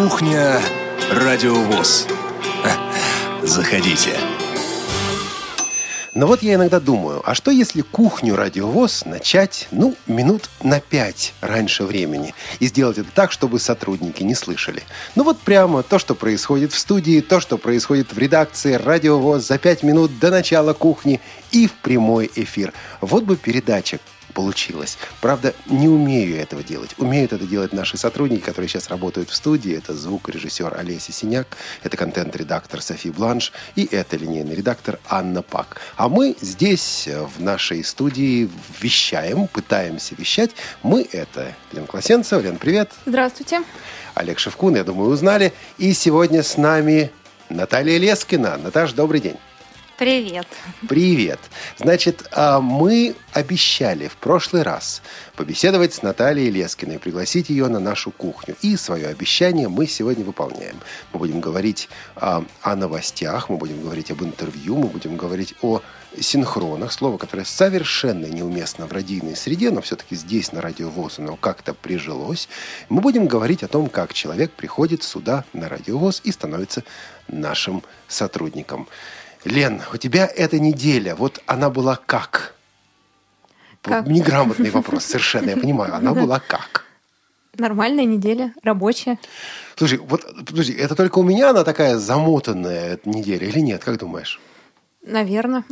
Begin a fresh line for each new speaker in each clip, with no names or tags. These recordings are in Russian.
Кухня Радиовоз. Заходите.
Но вот я иногда думаю, а что если кухню радиовоз начать, ну, минут на пять раньше времени и сделать это так, чтобы сотрудники не слышали? Ну вот прямо то, что происходит в студии, то, что происходит в редакции радиовоз за пять минут до начала кухни и в прямой эфир. Вот бы передача получилось. Правда, не умею этого делать. Умеют это делать наши сотрудники, которые сейчас работают в студии. Это звукорежиссер Олеся Синяк, это контент-редактор Софи Бланш и это линейный редактор Анна Пак. А мы здесь, в нашей студии, вещаем, пытаемся вещать. Мы — это Лен Класенцев. Лен, привет.
Здравствуйте.
Олег Шевкун, я думаю, узнали. И сегодня с нами Наталья Лескина. Наташ, добрый день.
Привет.
Привет. Значит, а, мы обещали в прошлый раз побеседовать с Натальей Лескиной, пригласить ее на нашу кухню. И свое обещание мы сегодня выполняем. Мы будем говорить о новостях, мы будем говорить об интервью, мы будем говорить о синхронах, слово, которое совершенно неуместно в радийной среде, но все-таки здесь, на радиовоз, оно как-то прижилось. Мы будем говорить о том, как человек приходит сюда на радиовоз и становится нашим сотрудником. Лен, у тебя эта неделя, вот она была как? как? Неграмотный вопрос, совершенно, я понимаю. Она была как?
Нормальная неделя, рабочая.
Слушай, вот подожди, это только у меня она такая замотанная неделя или нет? Как думаешь?
Наверное.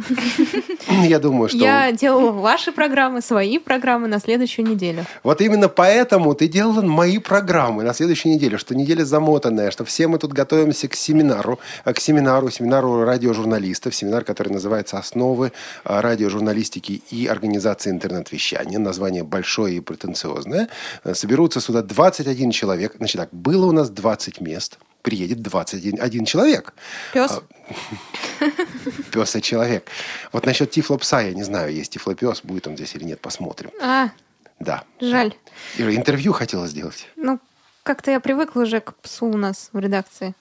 Я думаю, что...
Я делала ваши программы, свои программы на следующую неделю.
Вот именно поэтому ты делала мои программы на следующую неделю, что неделя замотанная, что все мы тут готовимся к семинару, э, к семинару, семинару радиожурналистов, семинар, который называется «Основы э, радиожурналистики и организации интернет-вещания». Название большое и претенциозное. Э, соберутся сюда 21 человек. Значит так, было у нас 20 мест – приедет 21 один человек.
Пес?
А, пес и человек. Вот насчет тифлопса я не знаю, есть тифлопес, будет он здесь или нет, посмотрим.
А,
да.
Жаль.
Интервью хотела сделать.
Ну, как-то я привыкла уже к псу у нас в редакции.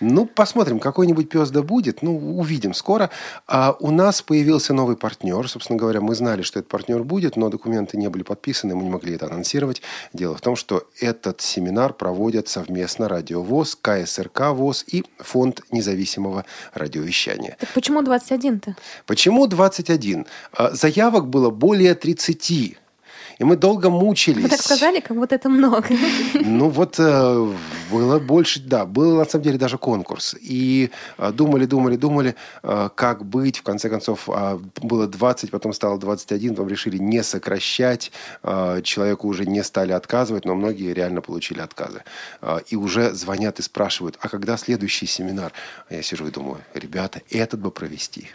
Ну, посмотрим, какой-нибудь пес да будет. Ну, увидим скоро. А у нас появился новый партнер. Собственно говоря, мы знали, что этот партнер будет, но документы не были подписаны, мы не могли это анонсировать. Дело в том, что этот семинар проводят совместно Радио ВОЗ, КСРК ВОЗ и Фонд независимого радиовещания.
Так почему 21-то?
Почему 21? А, заявок было более 30. И мы долго мучились.
Вы так сказали, как будто это много.
Ну вот э, было больше, да, был на самом деле даже конкурс. И э, думали, думали, думали, э, как быть. В конце концов, э, было 20, потом стало 21, потом решили не сокращать. Человеку уже не стали отказывать, но многие реально получили отказы. И уже звонят и спрашивают, а когда следующий семинар? А я сижу и думаю, ребята, этот бы провести.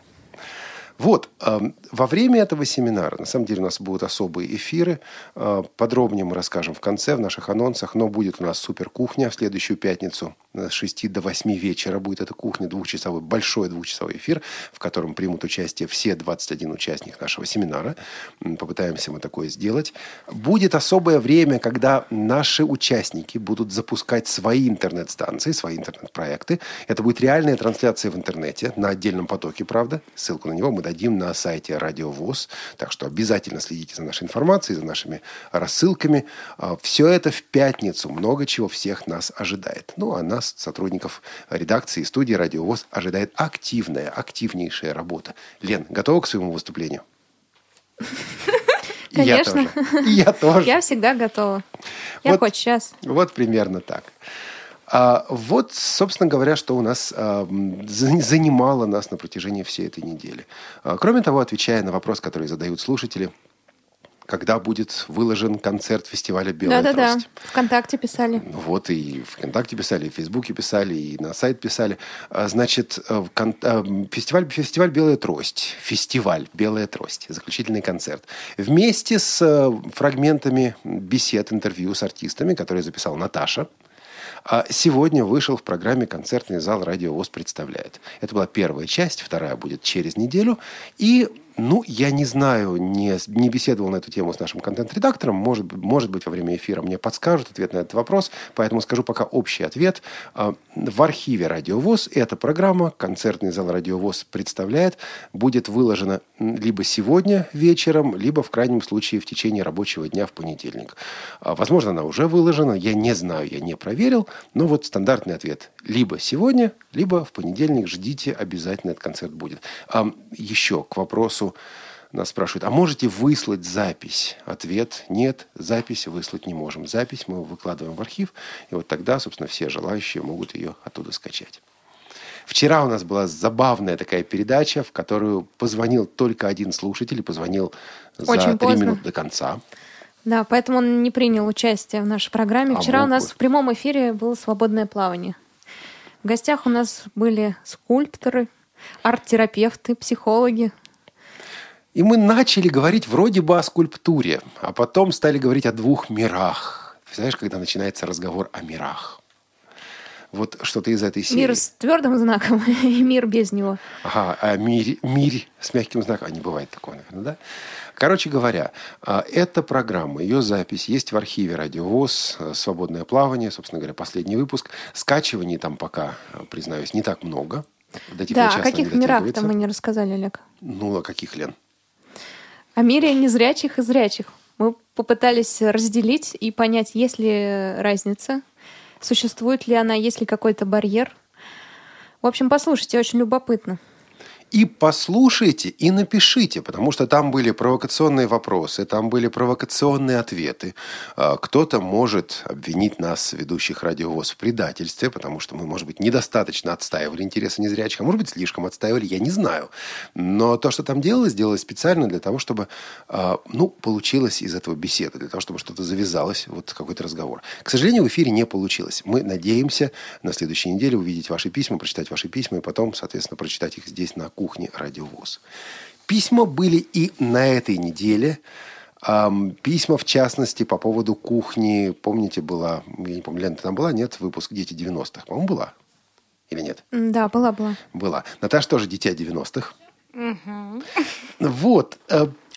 Вот, во время этого семинара, на самом деле у нас будут особые эфиры, а, подробнее мы расскажем в конце, в наших анонсах, но будет у нас супер кухня в следующую пятницу с 6 до 8 вечера будет эта кухня, двухчасовой, большой двухчасовой эфир, в котором примут участие все 21 участник нашего семинара. Попытаемся мы такое сделать. Будет особое время, когда наши участники будут запускать свои интернет-станции, свои интернет-проекты. Это будет реальная трансляция в интернете на отдельном потоке, правда. Ссылку на него мы дадим на сайте Радио ВОЗ. Так что обязательно следите за нашей информацией, за нашими рассылками. А, Все это в пятницу. Много чего всех нас ожидает. Ну, а нас, сотрудников редакции и студии Радио ВОЗ, ожидает активная, активнейшая работа. Лен, готова к своему выступлению?
Конечно.
Я тоже. Я тоже.
Я всегда готова. Я
Вот.
хоть сейчас.
Вот примерно так. А, вот, собственно говоря, что у нас а, занимало нас на протяжении всей этой недели. А, кроме того, отвечая на вопрос, который задают слушатели, когда будет выложен концерт фестиваля «Белая
Да-да-да.
трость».
Вконтакте писали.
Вот и ВКонтакте писали, и в Фейсбуке писали, и на сайт писали. А, Значит, э, а, фестиваль, фестиваль «Белая трость», фестиваль «Белая трость», заключительный концерт. Вместе с э, фрагментами бесед, интервью с артистами, которые записала Наташа, а сегодня вышел в программе «Концертный зал Радио ВОЗ представляет». Это была первая часть, вторая будет через неделю. И Ну, я не знаю, не, не беседовал на эту тему с нашим контент-редактором. Может, может быть, во время эфира мне подскажут ответ на этот вопрос. Поэтому скажу пока общий ответ. А, в архиве «Радиовоз» эта программа «Концертный зал «Радиовоз» представляет, будет выложена либо сегодня вечером, либо, в крайнем случае, в течение рабочего дня в понедельник. А, возможно, она уже выложена. Я не знаю, я не проверил. Но вот стандартный ответ. Либо сегодня, либо в понедельник. Ждите, обязательно этот концерт будет. Еще к вопросу вопросу нас спрашивают, а можете выслать запись? Ответ – нет, запись выслать не можем. Запись мы выкладываем в архив, и вот тогда, собственно, все желающие могут ее оттуда скачать. Вчера у нас была забавная такая передача, в которую позвонил только один слушатель, и позвонил за три минуты до конца.
Да, поэтому он не принял участие в нашей программе. А Вчера у нас в прямом эфире было свободное плавание. В гостях у нас были скульпторы, арт-терапевты, психологи,
и мы начали говорить вроде бы о скульптуре, а потом стали говорить о двух мирах. Знаешь, когда начинается разговор о мирах. Вот что-то из этой серии.
Мир с твердым знаком и мир без него.
Ага, а мир, мир с мягким знаком. А не бывает такого, наверное, да? Короче говоря, а, эта программа, ее запись есть в архиве «Радиовоз», э, «Свободное плавание», собственно говоря, последний выпуск. Скачиваний там пока, э, признаюсь, не так много.
До да, о каких мирах-то мы не рассказали, Олег?
Ну, о каких, Лен?
О мире незрячих и зрячих. Мы попытались разделить и понять, есть ли разница, существует ли она, есть ли какой-то барьер. В общем, послушайте, очень любопытно
и послушайте, и напишите, потому что там были провокационные вопросы, там были провокационные ответы. А, кто-то может обвинить нас, ведущих радиовоз, в предательстве, потому что мы, может быть, недостаточно отстаивали интересы незрячих, а может быть, слишком отстаивали, я не знаю. Но то, что там делалось, делалось специально для того, чтобы, а, ну, получилось из этого беседа, для того, чтобы что-то завязалось, вот какой-то разговор. К сожалению, в эфире не получилось. Мы надеемся на следующей неделе увидеть ваши письма, прочитать ваши письма, и потом, соответственно, прочитать их здесь на кухне кухни «Радиовоз». Письма были и на этой неделе. Письма, в частности, по поводу кухни. Помните, была, я не помню, Лена, там была, нет, выпуск «Дети 90-х». По-моему, была. Или нет?
Да, была, была.
Была. Наташа тоже дитя 90-х.
Угу.
Вот.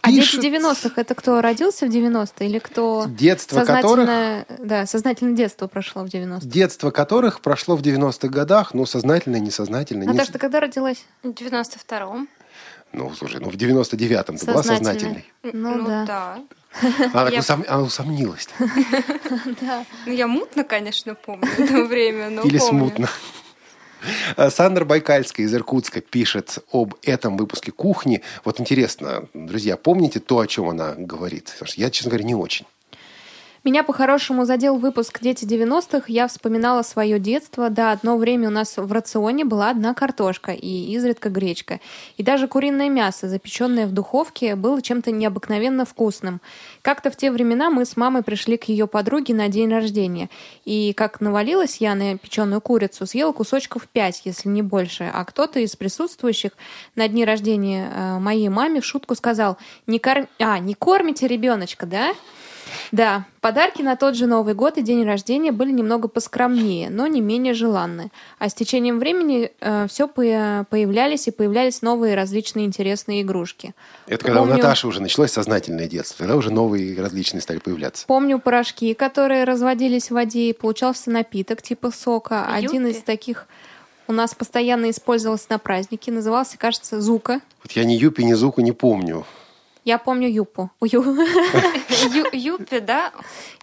А дети 90-х это кто родился в 90-е или кто
детство
сознательно, которых... да, сознательно детство прошло в 90-х?
Детство которых прошло в 90-х годах, ну, сознательно, несознательно.
Наташа, не... ты когда родилась?
В 92-м.
Ну, слушай, ну в 99-м ты была сознательной?
Ну, ну да.
да.
Она, я... усом... Она усомнилась.
Да. Ну, я мутно, конечно, помню это время, но
Или смутно. Сандра Байкальская из Иркутска пишет об этом выпуске «Кухни». Вот интересно, друзья, помните то, о чем она говорит? Я, честно говоря, не очень.
Меня по-хорошему задел выпуск «Дети 90-х». Я вспоминала свое детство. Да, одно время у нас в рационе была одна картошка и изредка гречка. И даже куриное мясо, запеченное в духовке, было чем-то необыкновенно вкусным. Как-то в те времена мы с мамой пришли к ее подруге на день рождения. И как навалилась я на печеную курицу, съела кусочков пять, если не больше. А кто-то из присутствующих на дне рождения э, моей маме в шутку сказал, не, корм... а, не кормите ребеночка, да? Да, подарки на тот же Новый год и день рождения были немного поскромнее, но не менее желанны. А с течением времени э, все по появлялись и появлялись новые различные интересные игрушки.
Это когда Помню... у Наташи уже началось сознательное детство, тогда уже новые различные стали появляться.
Помню порошки, которые разводились в воде, и получался напиток типа сока. Юпи. Один из таких у нас постоянно использовался на празднике, назывался, кажется, Зука.
Вот я ни Юпи, ни Зуку не помню.
Я помню Юпу.
Юпи, да?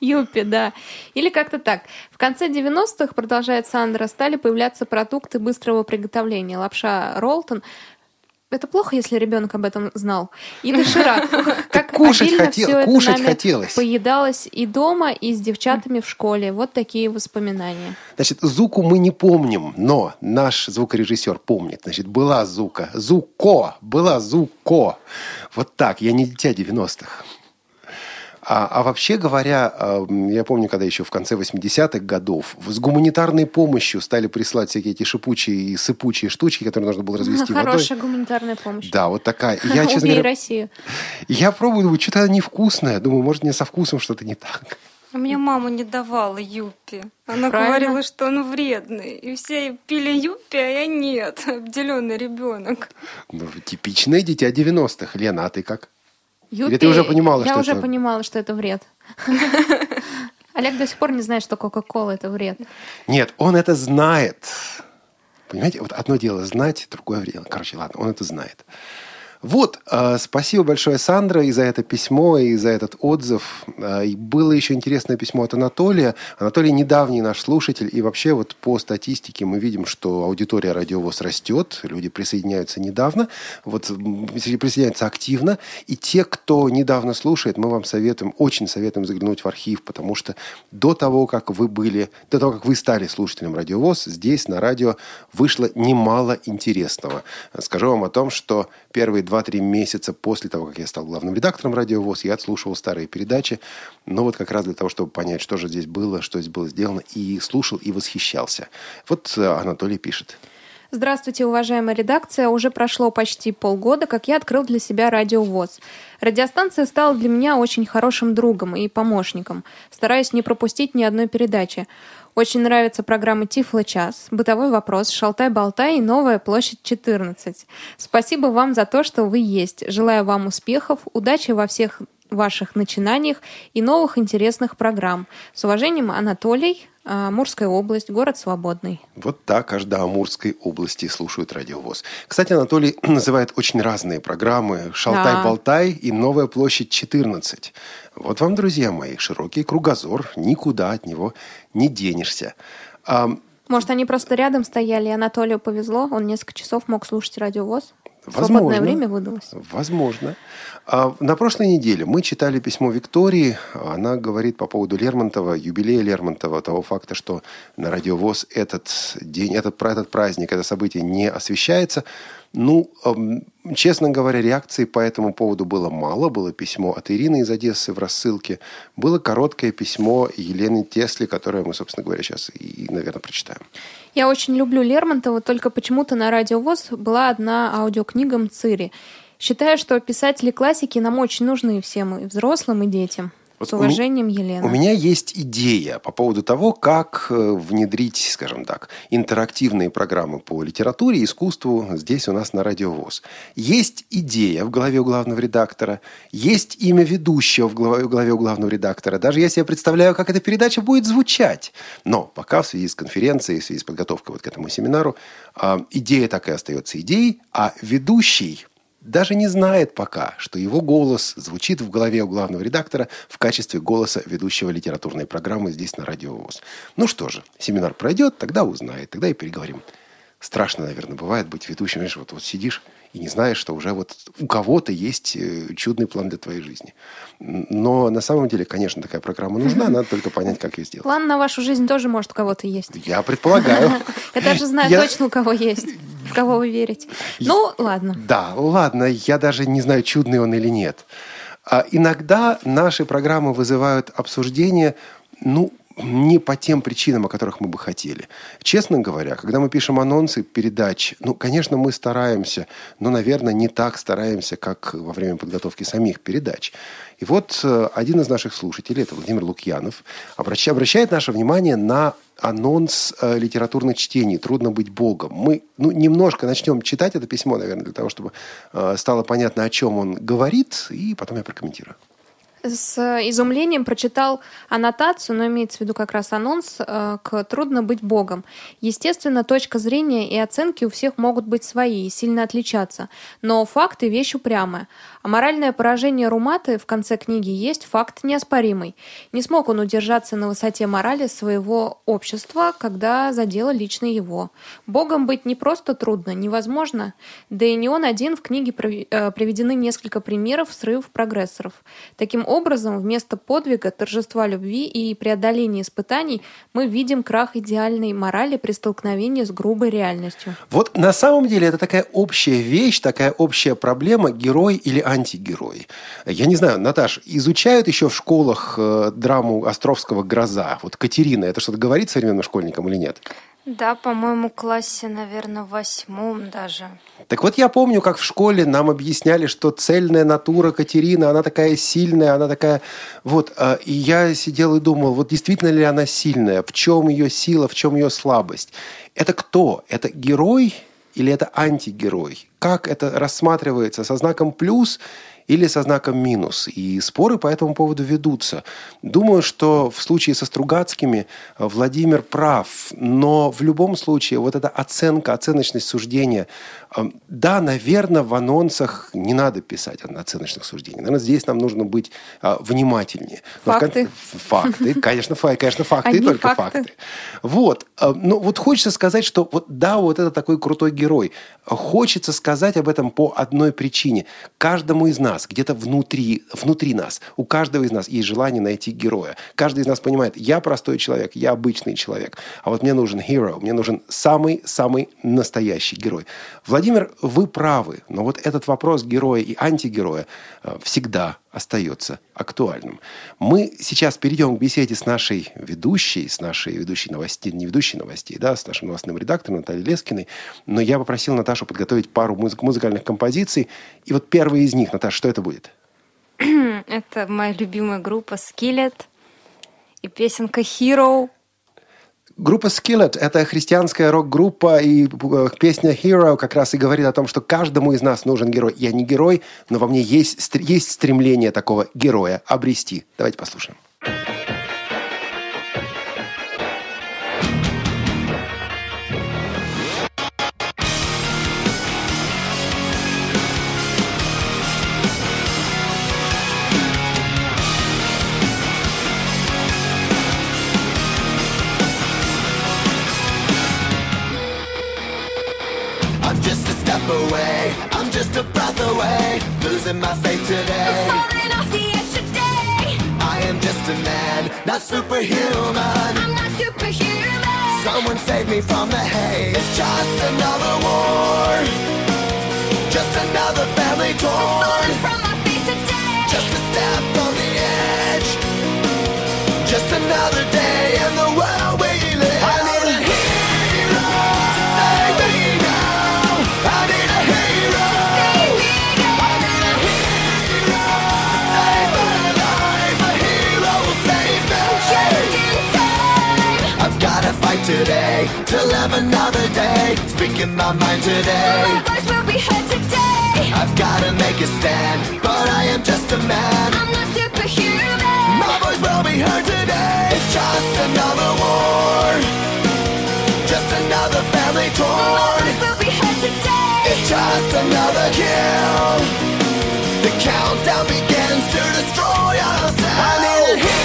Юпи, да. Или как-то так. В конце 90-х, продолжает Сандра, стали появляться продукты быстрого приготовления. Лапша Ролтон, это плохо, если ребенок об этом знал. И доширак.
Как кушать хотел, кушать хотелось.
Поедалось и дома, и с девчатами в школе. Вот такие воспоминания.
Значит, Зуку мы не помним, но наш звукорежиссер помнит. Значит, была Зука. Зуко. Была Зуко. Вот так. Я не дитя 90-х. А, а вообще говоря, я помню, когда еще в конце 80-х годов с гуманитарной помощью стали присылать всякие эти шипучие и сыпучие штучки, которые нужно было развести
Хорошая водой. Хорошая гуманитарная помощь.
Да, вот такая. Я, честно
говоря, Россию.
Я пробую, думаю, что-то невкусное. Думаю, может, мне со вкусом что-то не так.
А мне мама не давала юпи. Она Правильно. говорила, что он вредный. И все пили юпи, а я нет. Обделенный ребенок.
Ну, типичное дитя 90-х. Лена, а ты как?
Юпи,
Или ты уже понимала,
я
что
уже
это...
понимала, что это вред. Олег до сих пор не знает, что Кока-Кола это вред.
Нет, он это знает. Понимаете, вот одно дело знать, другое вред. Короче, ладно, он это знает. Вот, э, спасибо большое, Сандра, и за это письмо, и за этот отзыв. Э, и было еще интересное письмо от Анатолия. Анатолий недавний наш слушатель, и вообще вот по статистике мы видим, что аудитория радиовоз растет, люди присоединяются недавно, вот присоединяются активно, и те, кто недавно слушает, мы вам советуем, очень советуем заглянуть в архив, потому что до того, как вы были, до того, как вы стали слушателем радиовоз, здесь на радио вышло немало интересного. Скажу вам о том, что первые два 2-3 месяца после того, как я стал главным редактором «Радио ВОЗ», я отслушивал старые передачи, но вот как раз для того, чтобы понять, что же здесь было, что здесь было сделано, и слушал, и восхищался. Вот э, Анатолий пишет.
Здравствуйте, уважаемая редакция. Уже прошло почти полгода, как я открыл для себя радио ВОЗ. Радиостанция стала для меня очень хорошим другом и помощником. Стараюсь не пропустить ни одной передачи. Очень нравятся программы «Тифло час», «Бытовой вопрос», «Шалтай-болтай» и «Новая площадь 14». Спасибо вам за то, что вы есть. Желаю вам успехов, удачи во всех ваших начинаниях и новых интересных программ. С уважением, Анатолий, а, Амурская область, город Свободный.
Вот так аж до Амурской области слушают радиовоз. Кстати, Анатолий называет очень разные программы «Шалтай-болтай» да. и «Новая площадь 14». Вот вам, друзья мои, широкий кругозор, никуда от него не денешься.
А, Может, они просто рядом стояли, и Анатолию повезло, он несколько часов мог слушать радиовоз? Возможно. Свободное время выдалось?
Возможно. А на прошлой неделе мы читали письмо Виктории. Она говорит по поводу Лермонтова, юбилея Лермонтова, того факта, что на радиовоз этот день, этот, этот праздник, это событие не освещается. Ну, честно говоря, реакции по этому поводу было мало. Было письмо от Ирины из Одессы в рассылке. Было короткое письмо Елены Тесли, которое мы, собственно говоря, сейчас и, наверное, прочитаем.
Я очень люблю Лермонтова, только почему-то на радиовоз была одна аудиокнига «Мцири». Считаю, что писатели классики нам очень нужны всем, и взрослым, и детям. Вот С уважением, Елена.
У меня есть идея по поводу того, как э, внедрить, скажем так, интерактивные программы по литературе и искусству здесь у нас на Радиовоз. Есть идея в голове у главного редактора, есть имя ведущего в голове, в голове у главного редактора. Даже я себе представляю, как эта передача будет звучать. Но пока в связи с конференцией, в связи с подготовкой вот к этому семинару, а, идея так и остается идеей, а ведущий даже не знает пока, что его голос звучит в голове у главного редактора в качестве голоса ведущего литературной программы здесь на Радио ВОЗ. Ну что же, семинар пройдет, тогда узнает, тогда и переговорим. Страшно, наверное, бывает быть ведущим. Знаешь, вот, вот сидишь и не знаешь, что уже вот у кого-то есть э, чудный план для твоей жизни. Но на самом деле, конечно, такая программа нужна, надо только понять, как ее сделать.
План на вашу жизнь тоже может у кого-то есть.
Я предполагаю.
Я даже знаю точно, у кого есть. В кого вы верите. Ну, ладно.
Да, ладно, я даже не знаю, чудный он или нет. А иногда наши программы вызывают обсуждение, ну, не по тем причинам, о которых мы бы хотели. Честно говоря, когда мы пишем анонсы передач, ну, конечно, мы стараемся, но, наверное, не так стараемся, как во время подготовки самих передач. И вот э, один из наших слушателей, это Владимир Лукьянов, обращает наше внимание на анонс э, литературных чтений «Трудно быть Богом». Мы ну, немножко начнем читать это письмо, наверное, для того, чтобы э, стало понятно, о чем он говорит, и потом я прокомментирую
с изумлением прочитал аннотацию, но имеется в виду как раз анонс э, к «Трудно быть Богом». Естественно, точка зрения и оценки у всех могут быть свои и сильно отличаться, но факты – вещь упрямая. А моральное поражение Руматы в конце книги есть факт неоспоримый. Не смог он удержаться на высоте морали своего общества, когда задело лично его. Богом быть не просто трудно, невозможно. Да и не он один в книге э, приведены несколько примеров срывов прогрессоров. Таким образом, вместо подвига, торжества любви и преодоления испытаний мы видим крах идеальной морали при столкновении с грубой реальностью.
Вот на самом деле это такая общая вещь, такая общая проблема, герой или антигерой. Я не знаю, Наташ, изучают еще в школах э, драму Островского «Гроза». Вот Катерина, это что-то говорит современным школьникам или нет?
Да, по-моему, классе, наверное, восьмом даже.
Так вот, я помню, как в школе нам объясняли, что цельная натура Катерина, она такая сильная, она такая... Вот, а, и я сидел и думал, вот действительно ли она сильная, в чем ее сила, в чем ее слабость. Это кто? Это герой или это антигерой? Как это рассматривается? Со знаком плюс или со знаком минус. И споры по этому поводу ведутся. Думаю, что в случае со Стругацкими э, Владимир прав, но в любом случае вот эта оценка, оценочность суждения, да, наверное, в анонсах не надо писать оценочных суждений. Наверное, здесь нам нужно быть э, внимательнее.
Но факты.
Кон... Факты, конечно, факты, конечно, факты, Одни только факты. факты. Вот. Ну, вот хочется сказать, что вот да, вот это такой крутой герой. Хочется сказать об этом по одной причине. Каждому из нас нас, где-то внутри, внутри нас, у каждого из нас есть желание найти героя. Каждый из нас понимает, я простой человек, я обычный человек, а вот мне нужен hero, мне нужен самый-самый настоящий герой. Владимир, вы правы, но вот этот вопрос героя и антигероя э, всегда остается актуальным. Мы сейчас перейдем к беседе с нашей ведущей, с нашей ведущей новостей, не ведущей новостей, да, с нашим новостным редактором Натальей Лескиной. Но я попросил Наташу подготовить пару музык, музыкальных композиций. И вот первая из них, Наташа, что это будет?
Это моя любимая группа Skillet и песенка Hero
Группа Skillet – это христианская рок-группа, и э, песня Hero как раз и говорит о том, что каждому из нас нужен герой. Я не герой, но во мне есть, есть стремление такого героя обрести. Давайте послушаем. Losing my faith today.
Falling off the edge today.
I am just a man, not superhuman.
I'm not superhuman.
Someone save me from the haze. It's just another war. Just another family torn.
from my faith today.
Just a step on the edge. Just another day today to live another day. Speaking my mind today.
My voice will be heard today.
I've gotta make a stand, but I am just a man.
I'm not superhuman.
My voice will be heard today. It's just another war. Just another family torn.
My voice will be heard today.
It's just another kill. The countdown begins to destroy ourselves. I need a hero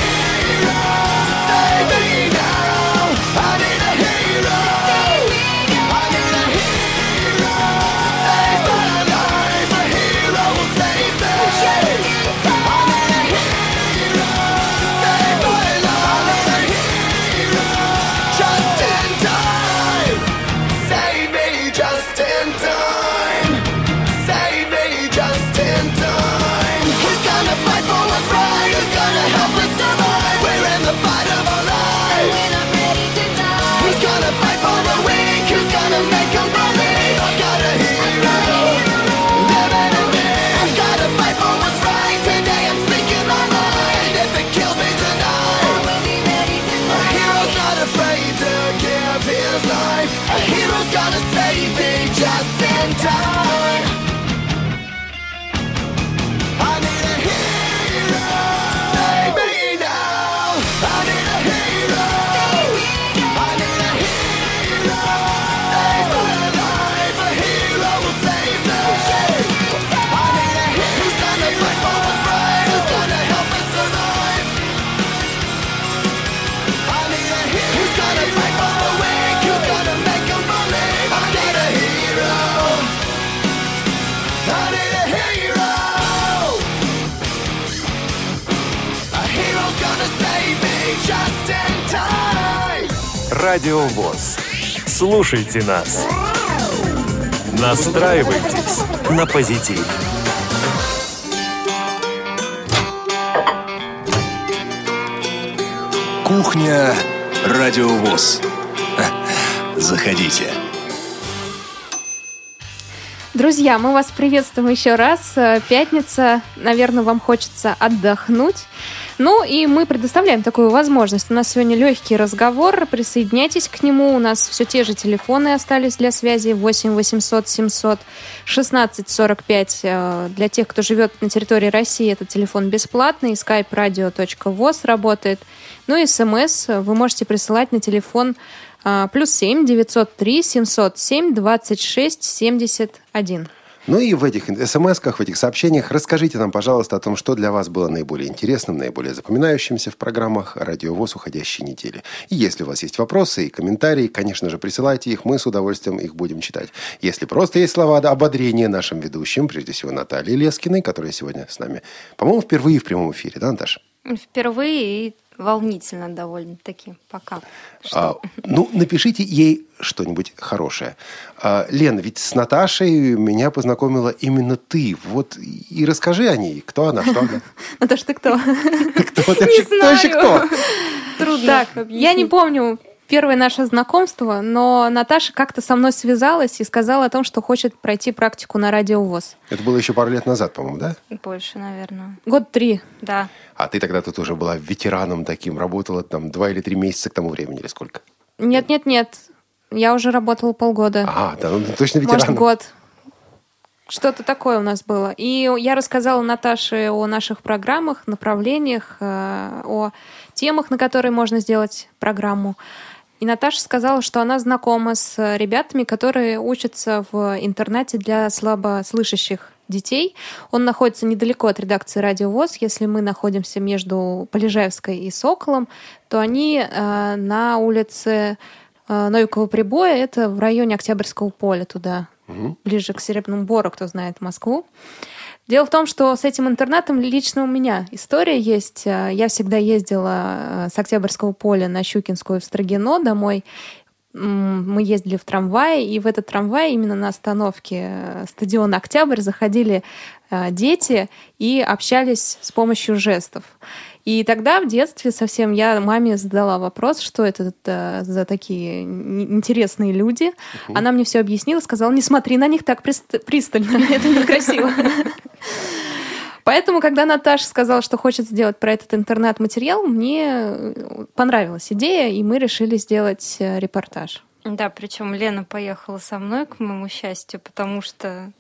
time.
Радио ВОЗ. Слушайте нас. Настраивайтесь на позитив.
Кухня Радиовоз. Заходите.
Друзья, мы вас приветствуем еще раз. Э, Пятница, наверное, вам хочется отдохнуть. Ну и мы предоставляем такую возможность. У нас сегодня легкий разговор. Присоединяйтесь к нему. У нас все те же телефоны остались для связи. 8 800 700 16 45. Э, Для тех, кто живет на территории России, этот телефон бесплатный. skype radio.voz работает. Ну и смс вы можете присылать на телефон а, плюс 7 903 707 26 71.
Ну и в этих смс-ках, в этих сообщениях расскажите нам, пожалуйста, о том, что для вас было наиболее интересным, наиболее запоминающимся в программах «Радио ВОЗ» уходящей недели. И если у вас есть вопросы и комментарии, конечно же, присылайте их, мы с удовольствием их будем читать. Если просто есть слова ободрения нашим ведущим, прежде всего Наталье Лескиной, которая сегодня с нами, по-моему, впервые в прямом эфире, да, Наташа?
Впервые и волнительно довольно-таки. Пока.
А, ну, напишите ей что-нибудь хорошее. А, Лен, ведь с Наташей меня познакомила именно ты. Вот и расскажи о ней. Кто она, что она?
Наташа, ты кто?
Ты кто? Ты кто?
Трудно
я не помню первое наше знакомство, но Наташа как-то со мной связалась и сказала о том, что хочет пройти практику на радио ВОЗ.
Это было еще пару лет назад, по-моему, да?
Больше, наверное.
Год три.
Да.
А ты тогда тут уже была ветераном таким, работала там два или три месяца к тому времени, или сколько?
Нет-нет-нет, я уже работала полгода.
А, да, ну, точно
Может,
ветераном.
год. Что-то такое у нас было. И я рассказала Наташе о наших программах, направлениях, э, о темах, на которые можно сделать программу. И Наташа сказала, что она знакома с ребятами, которые учатся в интернате для слабослышащих детей. Он находится недалеко от редакции «Радио ВОЗ». Если мы находимся между Полежаевской и Соколом, то они э, на улице э, Новикова прибоя, это в районе Октябрьского поля туда, ближе к Серебряному Бору, кто знает Москву. Дело в том, что с этим интернатом лично у меня история есть. Э, Я всегда ездила э, с Октябрьского поля на Щукинскую в Строгино домой. Мы ездили в трамвае, и в этот трамвай именно на остановке э, стадиона «Октябрь» заходили дети и общались с помощью жестов. И тогда в детстве совсем я маме задала вопрос, что это э, за такие интересные люди. Она мне все объяснила, сказала, не смотри на них так прист- пристально, это некрасиво. Поэтому, когда Наташа сказала, что хочет сделать про этот интернет-материал, мне э, понравилась идея, и мы решили сделать э, репортаж.
Да, причем Лена поехала со мной, к моему счастью, потому что,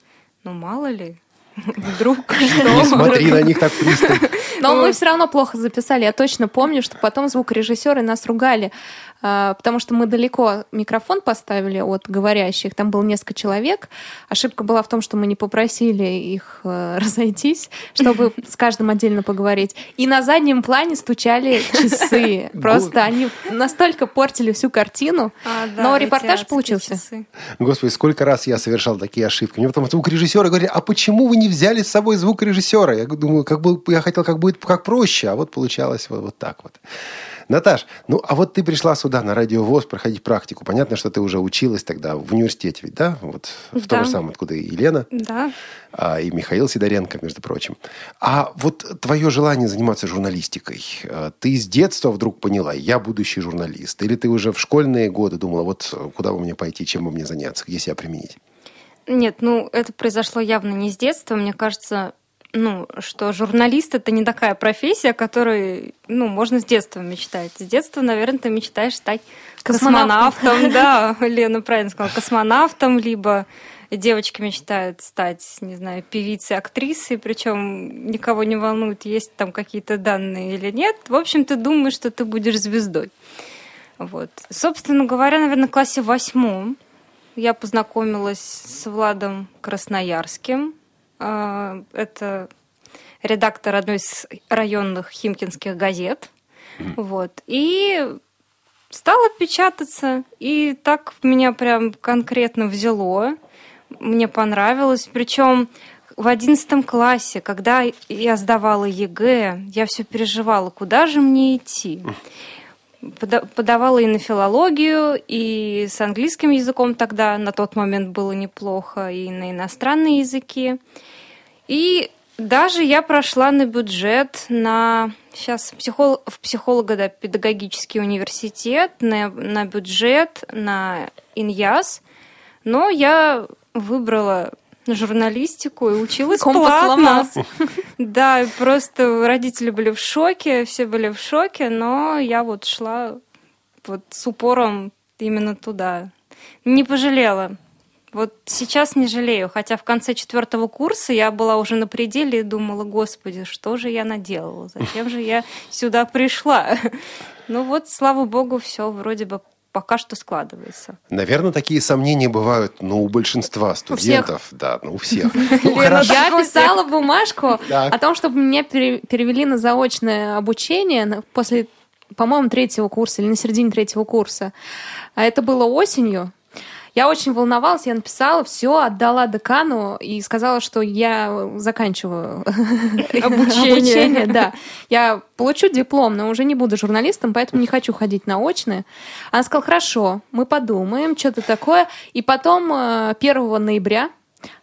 ну, мало ли, вдруг
Не
что.
смотри на них так пристально.
Но мы все равно плохо записали. Я точно помню, что потом звукорежиссеры нас ругали, потому что мы далеко микрофон поставили от говорящих. Там было несколько человек. Ошибка была в том, что мы не попросили их э, разойтись, чтобы с каждым отдельно поговорить. И на заднем плане стучали часы. Просто они настолько портили всю картину.
А,
Но репортаж получился.
Господи, сколько раз я совершал такие ошибки. Мне потом звукорежиссеры говорили, а почему вы не взяли с собой звукорежиссера? Я думаю, как бы, я хотел, как будет как проще, а вот получалось вот, вот так вот. Наташ, ну а вот ты пришла сюда на радио ВОЗ проходить практику. Понятно, что ты уже училась тогда в университете ведь, да? Вот в том
Да.
же самом, откуда и Елена,
Да.
а, и Михаил Сидоренко, между прочим. А вот твое желание заниматься журналистикой, а, ты с детства вдруг поняла, я будущий журналист? Или ты уже в школьные годы думала, вот куда бы мне пойти, чем бы мне заняться, где себя применить?
Нет, ну, это произошло явно не с детства. Мне кажется, ну, что журналист это не такая профессия, которой, ну, можно с детства мечтать. С детства, наверное, ты мечтаешь стать
Космонавтом.
космонавтом. Да, Лена правильно сказала, космонавтом, либо девочки мечтают стать, не знаю, певицей, актрисой, причем никого не волнует, есть там какие-то данные или нет. В общем, ты думаешь, что ты будешь звездой. Вот. Собственно говоря, наверное, в классе восьмом я познакомилась с Владом Красноярским. А, Это редактор одной из районных химкинских газет. Вот. И стала печататься. И так меня прям конкретно взяло. Мне понравилось. Причем в одиннадцатом классе, когда я сдавала ЕГЭ, я все переживала, куда же мне идти. Пода- Подавала и на филологию, и с английским языком тогда на тот момент было неплохо, и на иностранные языки. И Даже я прошла на бюджет на сейчас психол, в психолого-педагогический университет, на, на бюджет, на иньяс, но я выбрала журналистику и училась
Компас
платно.
сломался.
Да, просто родители были в шоке, все были в шоке, но я вот шла вот с упором именно туда. Не пожалела. Вот сейчас не жалею, хотя в конце четвертого курса я была уже на пределе и думала, господи, что же я наделала, зачем же я сюда пришла? Ну вот, слава богу, все вроде бы пока что складывается.
Наверное, такие сомнения бывают, ну, у большинства студентов. Да, ну, у всех. Ну.
Я писала бумажку о том, чтобы меня пере- перевели на заочное обучение после, по-моему, третьего курса или на середине третьего курса. А это было осенью. Я очень волновалась, я написала, все, отдала декану и сказала, что я заканчиваю
Обучение.
Да, я получу диплом, но уже не буду журналистом, поэтому не хочу ходить на очное. Она сказала, хорошо, мы подумаем, что-то такое. И потом э, 1 ноября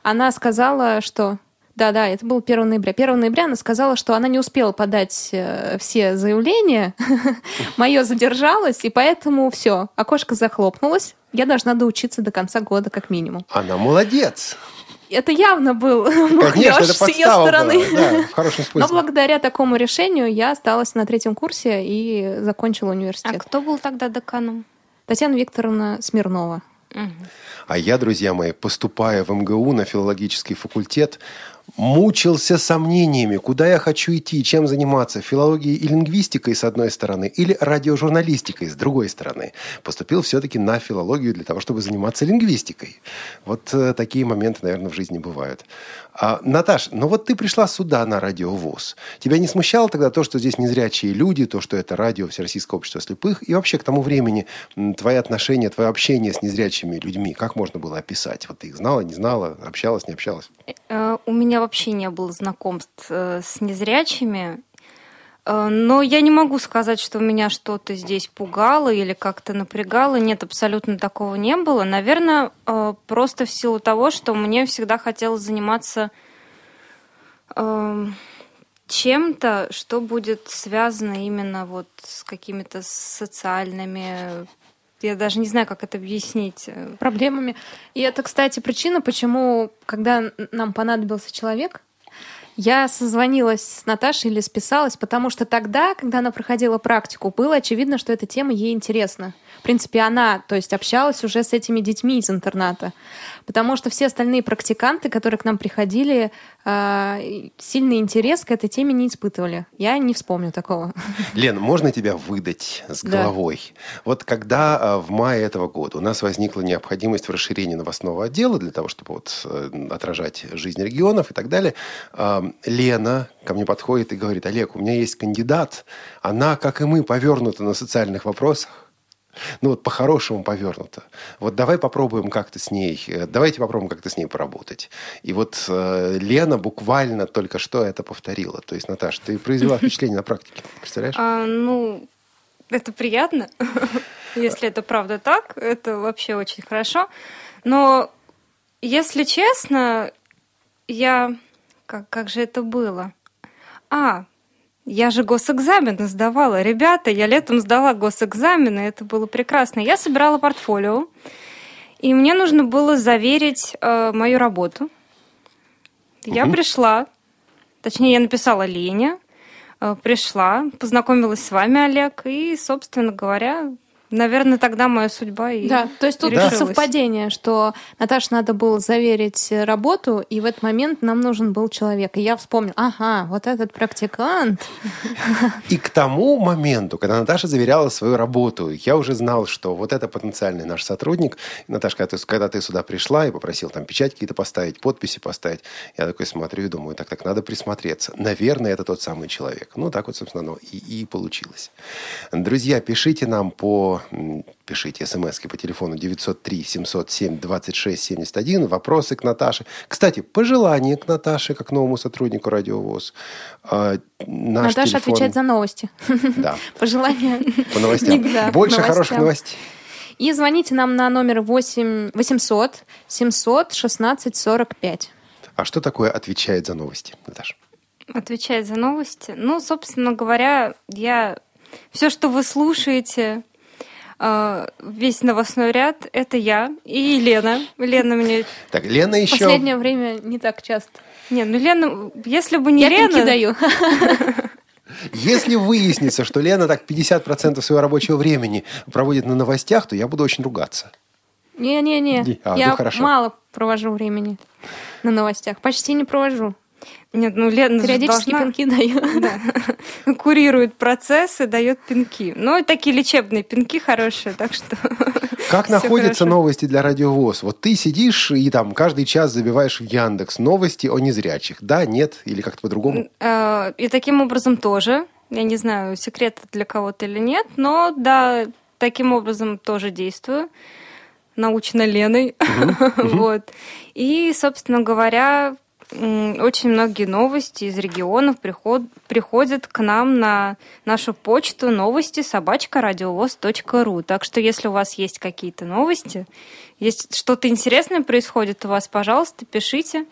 она сказала, что... Да-да, это было 1 ноября. 1 ноября она сказала, что она не успела подать э, все заявления. Мое задержалось, и поэтому все, окошко захлопнулось. Я должна доучиться до конца года, как минимум.
Она молодец.
Это явно был мухлёж с ее стороны.
была. Да, в хорошем
Но
смысле.
благодаря такому решению я осталась на третьем курсе и закончила
А
университет.
кто был тогда деканом?
Татьяна Викторовна Смирнова.
А я, друзья мои, поступая в МГУ на филологический факультет, мучился сомнениями, куда я хочу идти, чем заниматься, филологией и лингвистикой с одной стороны или радиожурналистикой с другой стороны. Поступил все-таки на филологию для того, чтобы заниматься лингвистикой. Вот э, такие моменты, наверное, в жизни бывают. А, Наташ, ну вот ты пришла сюда на радиовоз. Тебя не смущало тогда то, что здесь незрячие люди, то, что это радио Всероссийского общества слепых, и вообще к тому времени твои отношения, твое общение с незрячими людьми, как можно было описать? Вот ты их знала, не знала, общалась, не общалась?
Э, У меня вообще не было знакомств э, с незрячими. Э, Но я не могу сказать, что меня что-то здесь пугало или как-то напрягало. Нет, абсолютно такого не было. Наверное, э, просто в силу того, что мне всегда хотелось заниматься эм, чем-то, что будет связано именно вот с какими-то социальными... Я даже не знаю, как это объяснить. Э,
проблемами. И это, кстати, причина, почему, когда нам понадобился человек, я созвонилась с Наташей или списалась, потому что тогда, когда она проходила практику, было очевидно, что эта тема ей интересна. В принципе, она, то есть, общалась уже с этими детьми из интерната. Потому что все остальные практиканты, которые к нам приходили, а, сильный интерес к этой теме не испытывали. Я не вспомню такого.
Лен, можно тебя выдать с
Да.
головой? Вот когда э, в мае этого года у нас возникла необходимость в расширении новостного отдела для того, чтобы вот, э, отражать жизнь регионов и так далее, э, Лена ко мне подходит и говорит, Олег, у меня есть кандидат, она, как и мы, повернута на социальных вопросах. Ну вот по-хорошему повернуто. Вот давай попробуем как-то с ней, э, давайте попробуем как-то с ней поработать. И вот э, Лена буквально только что это повторила. То есть, Наташ, ты произвела впечатление на практике, представляешь?
А, ну, это приятно. Если это правда так, это вообще очень хорошо. Но, если честно, я... Как, как же это было? А, я же госэкзамены сдавала. Ребята, я летом сдала госэкзамены, это было прекрасно. Я собирала портфолио, и мне нужно было заверить э, мою работу. Я пришла, точнее, я написала Лене, э, пришла, познакомилась с вами, Олег, и, собственно говоря, наверное, тогда моя судьба и
Да, то есть тут
решилась.
совпадение, что Наташе надо было заверить э, работу, и в этот момент нам нужен был человек. И я вспомнила, ага, вот этот практикант.
И к тому моменту, когда Наташа заверяла свою работу, я уже знал, что вот это потенциальный наш сотрудник. Наташа, когда ты, когда ты сюда пришла и попросил там печать какие-то поставить, подписи поставить, я такой смотрю и думаю, так, так, надо присмотреться. Наверное, это тот самый человек. Ну, так вот, собственно, оно и, и получилось. Друзья, пишите нам по... Пишите смс по телефону 903-707-2671. Вопросы к Наташе. Кстати, пожелания к Наташе, как новому сотруднику Радиовоз. А, наш
Наташа
телефон-
отвечает за новости.
Да,
Пожелания.
по новостям.
Да,
Больше
новостям.
хороших новостей.
И звоните нам на номер 8 800 700 16 45.
А что такое отвечает за новости, Наташа?
Отвечать за новости. Ну, собственно говоря, я все, что вы слушаете, весь новостной ряд, это я и Лена. Лена мне...
Так, Лена еще...
Последнее время не так часто.
Не, ну Лена, если бы не
Я
Лена...
пинки даю.
Если выяснится, что Лена так 50% своего рабочего времени проводит на новостях, то я буду очень ругаться.
Не-не-не.
Не, а, ну
Я
хорошо.
мало провожу времени на новостях. Почти не провожу.
Нет, ну Лена
Периодически
должна-
пинки даю.
Да. Курирует процессы, дает пинки. Ну, такие лечебные пинки хорошие, так что...
Как находятся
хорошо.
новости для радиовоз? Вот ты сидишь и там каждый час забиваешь в Яндекс новости о незрячих. Да, нет, или как-то по-другому?
Э, И таким образом тоже. Я не знаю, секрет это для кого-то или нет, но да, таким образом тоже действую. Научена Леной. Вот. И, собственно говоря, очень многие новости из регионов приход- приходят к нам на нашу почту новости собачка. Так что, если у вас есть какие-то новости, есть что-то интересное происходит у вас, пожалуйста, пишите.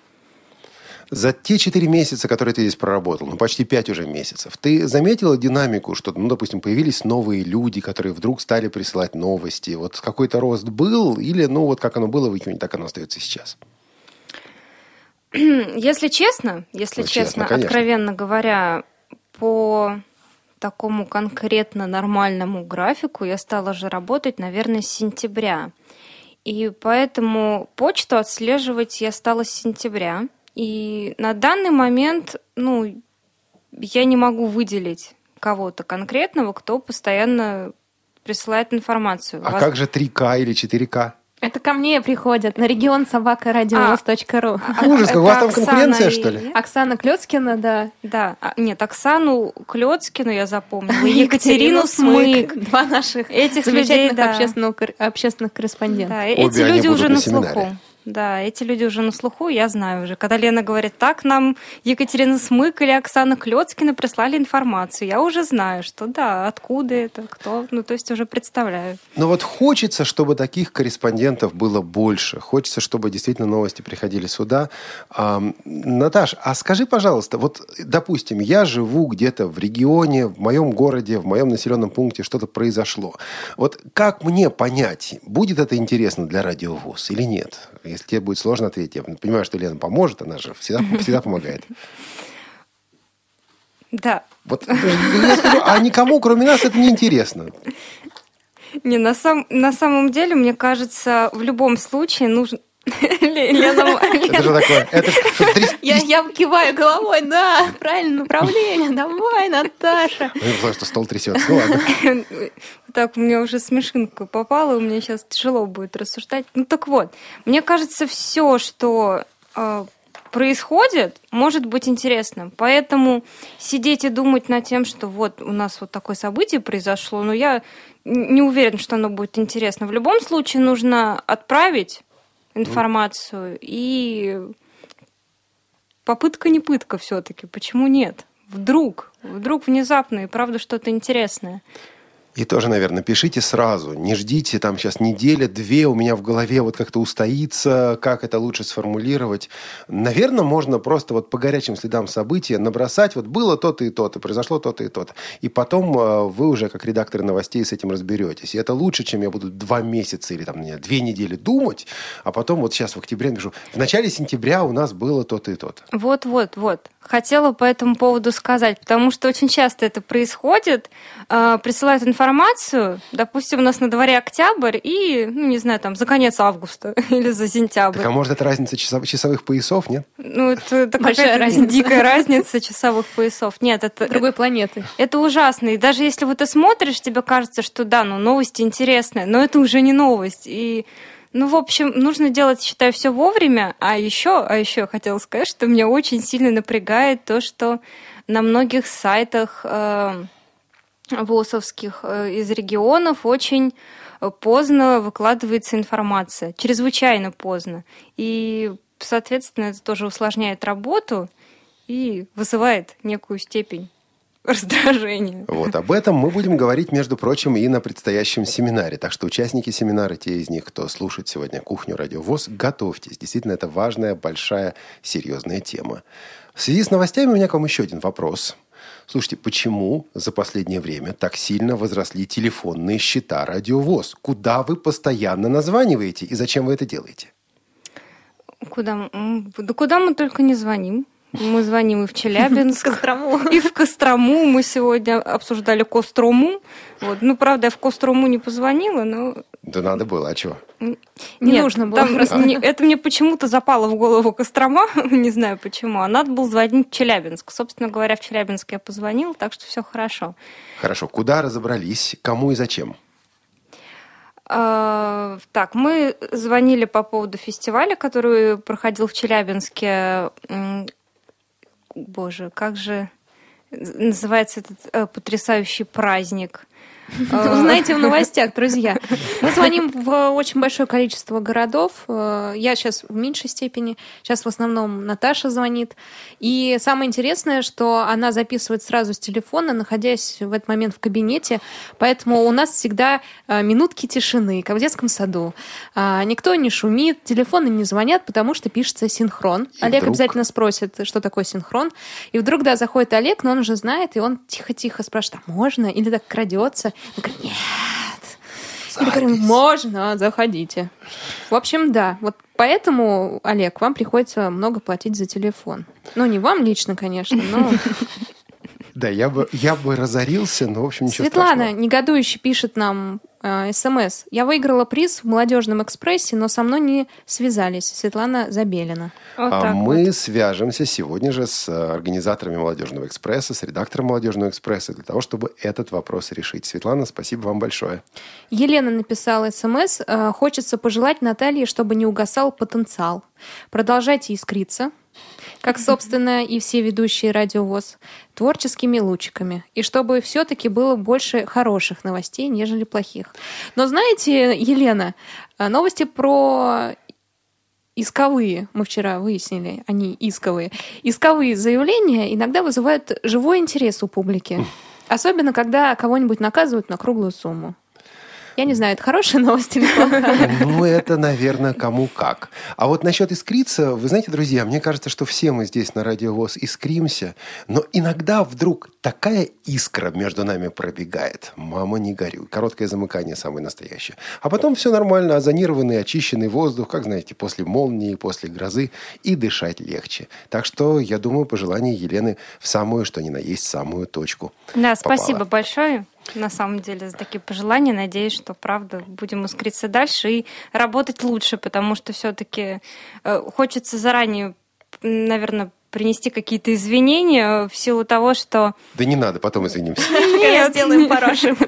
За те четыре месяца, которые ты здесь проработал, ну, почти пять уже месяцев, ты заметила динамику, что, ну, допустим, появились новые люди, которые вдруг стали присылать новости? Вот какой-то рост был или, ну, вот как оно было в июне, так оно остается сейчас?
Если честно, если
Ну, честно,
честно,
конечно.
откровенно говоря, по такому конкретно нормальному графику я стала же работать, наверное, с сентября. И поэтому почту отслеживать я стала с сентября. И на данный момент, ну, я не могу выделить кого-то конкретного, кто постоянно присылает информацию.
А
Воз-
как же 3К или 4К?
Это ко мне приходят на регион собака радиовоз.ру.
А,
Ужас, как у вас там конкуренция,
Оксана
что
и-
ли?
Оксана Клецкина, да.
Да, а, нет, Оксану Клецкину я запомнила, и Екатерину Смык.
Два наших
Этих
замечательных
людей, да.
общественных, общественных корреспондентов.
Да, эти люди уже
на
слуху. Да, эти люди уже на слуху, я знаю уже. Когда Лена говорит, так нам Екатерина Смык или Оксана Клецкина прислали информацию, я уже знаю, что да, откуда это, кто, ну то есть уже представляю.
Но вот хочется, чтобы таких корреспондентов было больше. Хочется, чтобы действительно новости приходили сюда. Ам, Наташ, а скажи, пожалуйста, вот, допустим, я живу где-то в регионе, в моем городе, в моем населенном пункте что-то произошло. Вот как мне понять, будет это интересно для радиовоз или нет? Если тебе будет сложно ответить, я понимаю, что Лена поможет, она же всегда, всегда помогает.
Да,
Вот я скажу, а никому, кроме нас, это не интересно.
не, на, сам, на самом деле, мне кажется, в любом случае нужно... Лена,
Это же такое. Это что,
Я, я киваю головой, да, правильное направление, давай, Наташа.
Ну, потому что стол трясется. Ну ладно.
Так, у меня уже смешинка попала, у меня сейчас тяжело будет рассуждать. Ну так вот, мне кажется, все, что э, происходит, может быть интересным. Поэтому сидеть и думать над тем, что вот у нас вот такое событие произошло, но я н- не уверена, что оно будет интересно. В любом случае нужно отправить информацию и попытка не пытка все-таки. Почему нет? Вдруг, вдруг внезапно и правда что-то интересное.
И тоже, наверное, пишите сразу. Не ждите там сейчас неделя, две у меня в голове вот как-то устоится, как это лучше сформулировать. Наверное, можно просто вот по горячим следам события набросать, вот было то-то и то-то, произошло то-то и то-то. И потом э, вы уже, как редакторы новостей, с этим разберетесь. И это лучше, чем я буду два месяца или там, не, две недели думать, а потом вот сейчас в октябре напишу, в начале сентября у нас было то-то и то-то.
Вот, вот. Хотела по этому поводу сказать, потому что очень часто это происходит. Э, присылают информацию, допустим, у нас на дворе октябрь и, ну, не знаю, там, за конец августа или за сентябрь.
Так а может это разница часов- часовых поясов, нет?
Ну, это, это
Большая разница.
дикая разница часовых поясов. Нет, это,
Другой планеты.
это ужасно. И даже если вот ты смотришь, тебе кажется, что да, ну новости интересные, но это уже не новость. И ну, в общем, нужно делать, считаю, все вовремя. А еще, а еще я хотела сказать, что меня очень сильно напрягает то, что на многих сайтах э, ВОСовских э, из регионов очень поздно выкладывается информация, чрезвычайно поздно. И, соответственно, это тоже усложняет работу и вызывает некую степень раздражение.
Вот об этом мы будем говорить, между прочим, и на предстоящем семинаре. Так что участники семинара, те из них, кто слушает сегодня кухню Радио ВОЗ, готовьтесь. Действительно, это важная, большая, серьезная тема. В связи с новостями у меня к вам еще один вопрос. Слушайте, почему за последнее время так сильно возросли телефонные счета Радио ВОЗ? Куда вы постоянно названиваете и зачем вы это делаете?
Куда, да куда мы только не звоним. Мы звоним и в Челябинск,
Кострому.
и в Кострому. Мы сегодня обсуждали Кострому. Вот. Ну, правда, я в Кострому не позвонила, но
Да надо было, а чего?
Не
Нет,
нужно было
там
просто.
не- это мне почему-то запало в голову Кострома, не знаю почему, а надо было звонить в Челябинск. Собственно говоря, в Челябинск я позвонила, так что все хорошо.
Хорошо, куда разобрались, кому и зачем?
А, Так, мы звонили по поводу фестиваля, который проходил в Челябинске. Боже, как же называется этот э, потрясающий праздник?
Узнаете в новостях, друзья. Мы звоним в очень большое количество городов. Э, Я сейчас в меньшей степени. Сейчас в основном Наташа звонит. И самое интересное, что она записывает сразу с телефона, находясь в этот момент в кабинете. Поэтому у нас всегда э, минутки тишины, как в детском саду. Никто не шумит, телефоны не звонят, потому что пишется синхрон.
И
Олег
вдруг-
обязательно спросит, что такое синхрон. И вдруг, да, заходит Олег, но он уже знает, и он тихо-тихо спрашивает, а можно? Или так крадется. Он говорит, нет. Мы говорим, можно, заходите. В общем, да. Вот поэтому, Олег, вам приходится много платить за телефон. Ну, не вам лично, конечно, но...
Да, я бы, я бы разорился, но, в общем, ничего
Светлана
страшного.
негодующе пишет нам смс. Я выиграла приз в молодежном экспрессе, но со мной не связались. Светлана Забелина.
Вот
А мы
вот.
свяжемся сегодня же с э, организаторами «Молодежного экспресса», с редактором «Молодежного экспресса» для того, чтобы этот вопрос решить. Светлана, спасибо вам большое.
Елена написала смс. э, Хочется пожелать Наталье, чтобы не угасал потенциал. Продолжайте искриться, как, собственно, и все ведущие радиовоз, творческими лучиками. И чтобы все-таки было больше хороших новостей, нежели плохих. Но знаете, Елена, э, новости про исковые, мы вчера выяснили, они исковые, исковые заявления иногда вызывают живой интерес у публики. Особенно, когда кого-нибудь наказывают на круглую сумму. Я не знаю, это хорошая новость или плохая.
Ну, это, наверное, кому как. А вот насчет искриться, вы знаете, друзья, мне кажется, что все мы здесь на Радио ВОЗ искримся, но иногда вдруг такая искра между нами пробегает. Мама, не горюй. Короткое замыкание самое настоящее. А потом все нормально, озонированный, очищенный воздух, как знаете, после молнии, после грозы, и дышать легче. Так что, я думаю, пожелание Елены в самую, что ни на есть, самую точку.
Да,
попало.
спасибо большое, на самом деле, за такие пожелания. Надеюсь, что, правда, будем искриться дальше и работать лучше, потому что все-таки хочется заранее, наверное, принести какие-то извинения в силу того, что...
Да не надо, потом извинимся.
Нет, сделаем по-хорошему.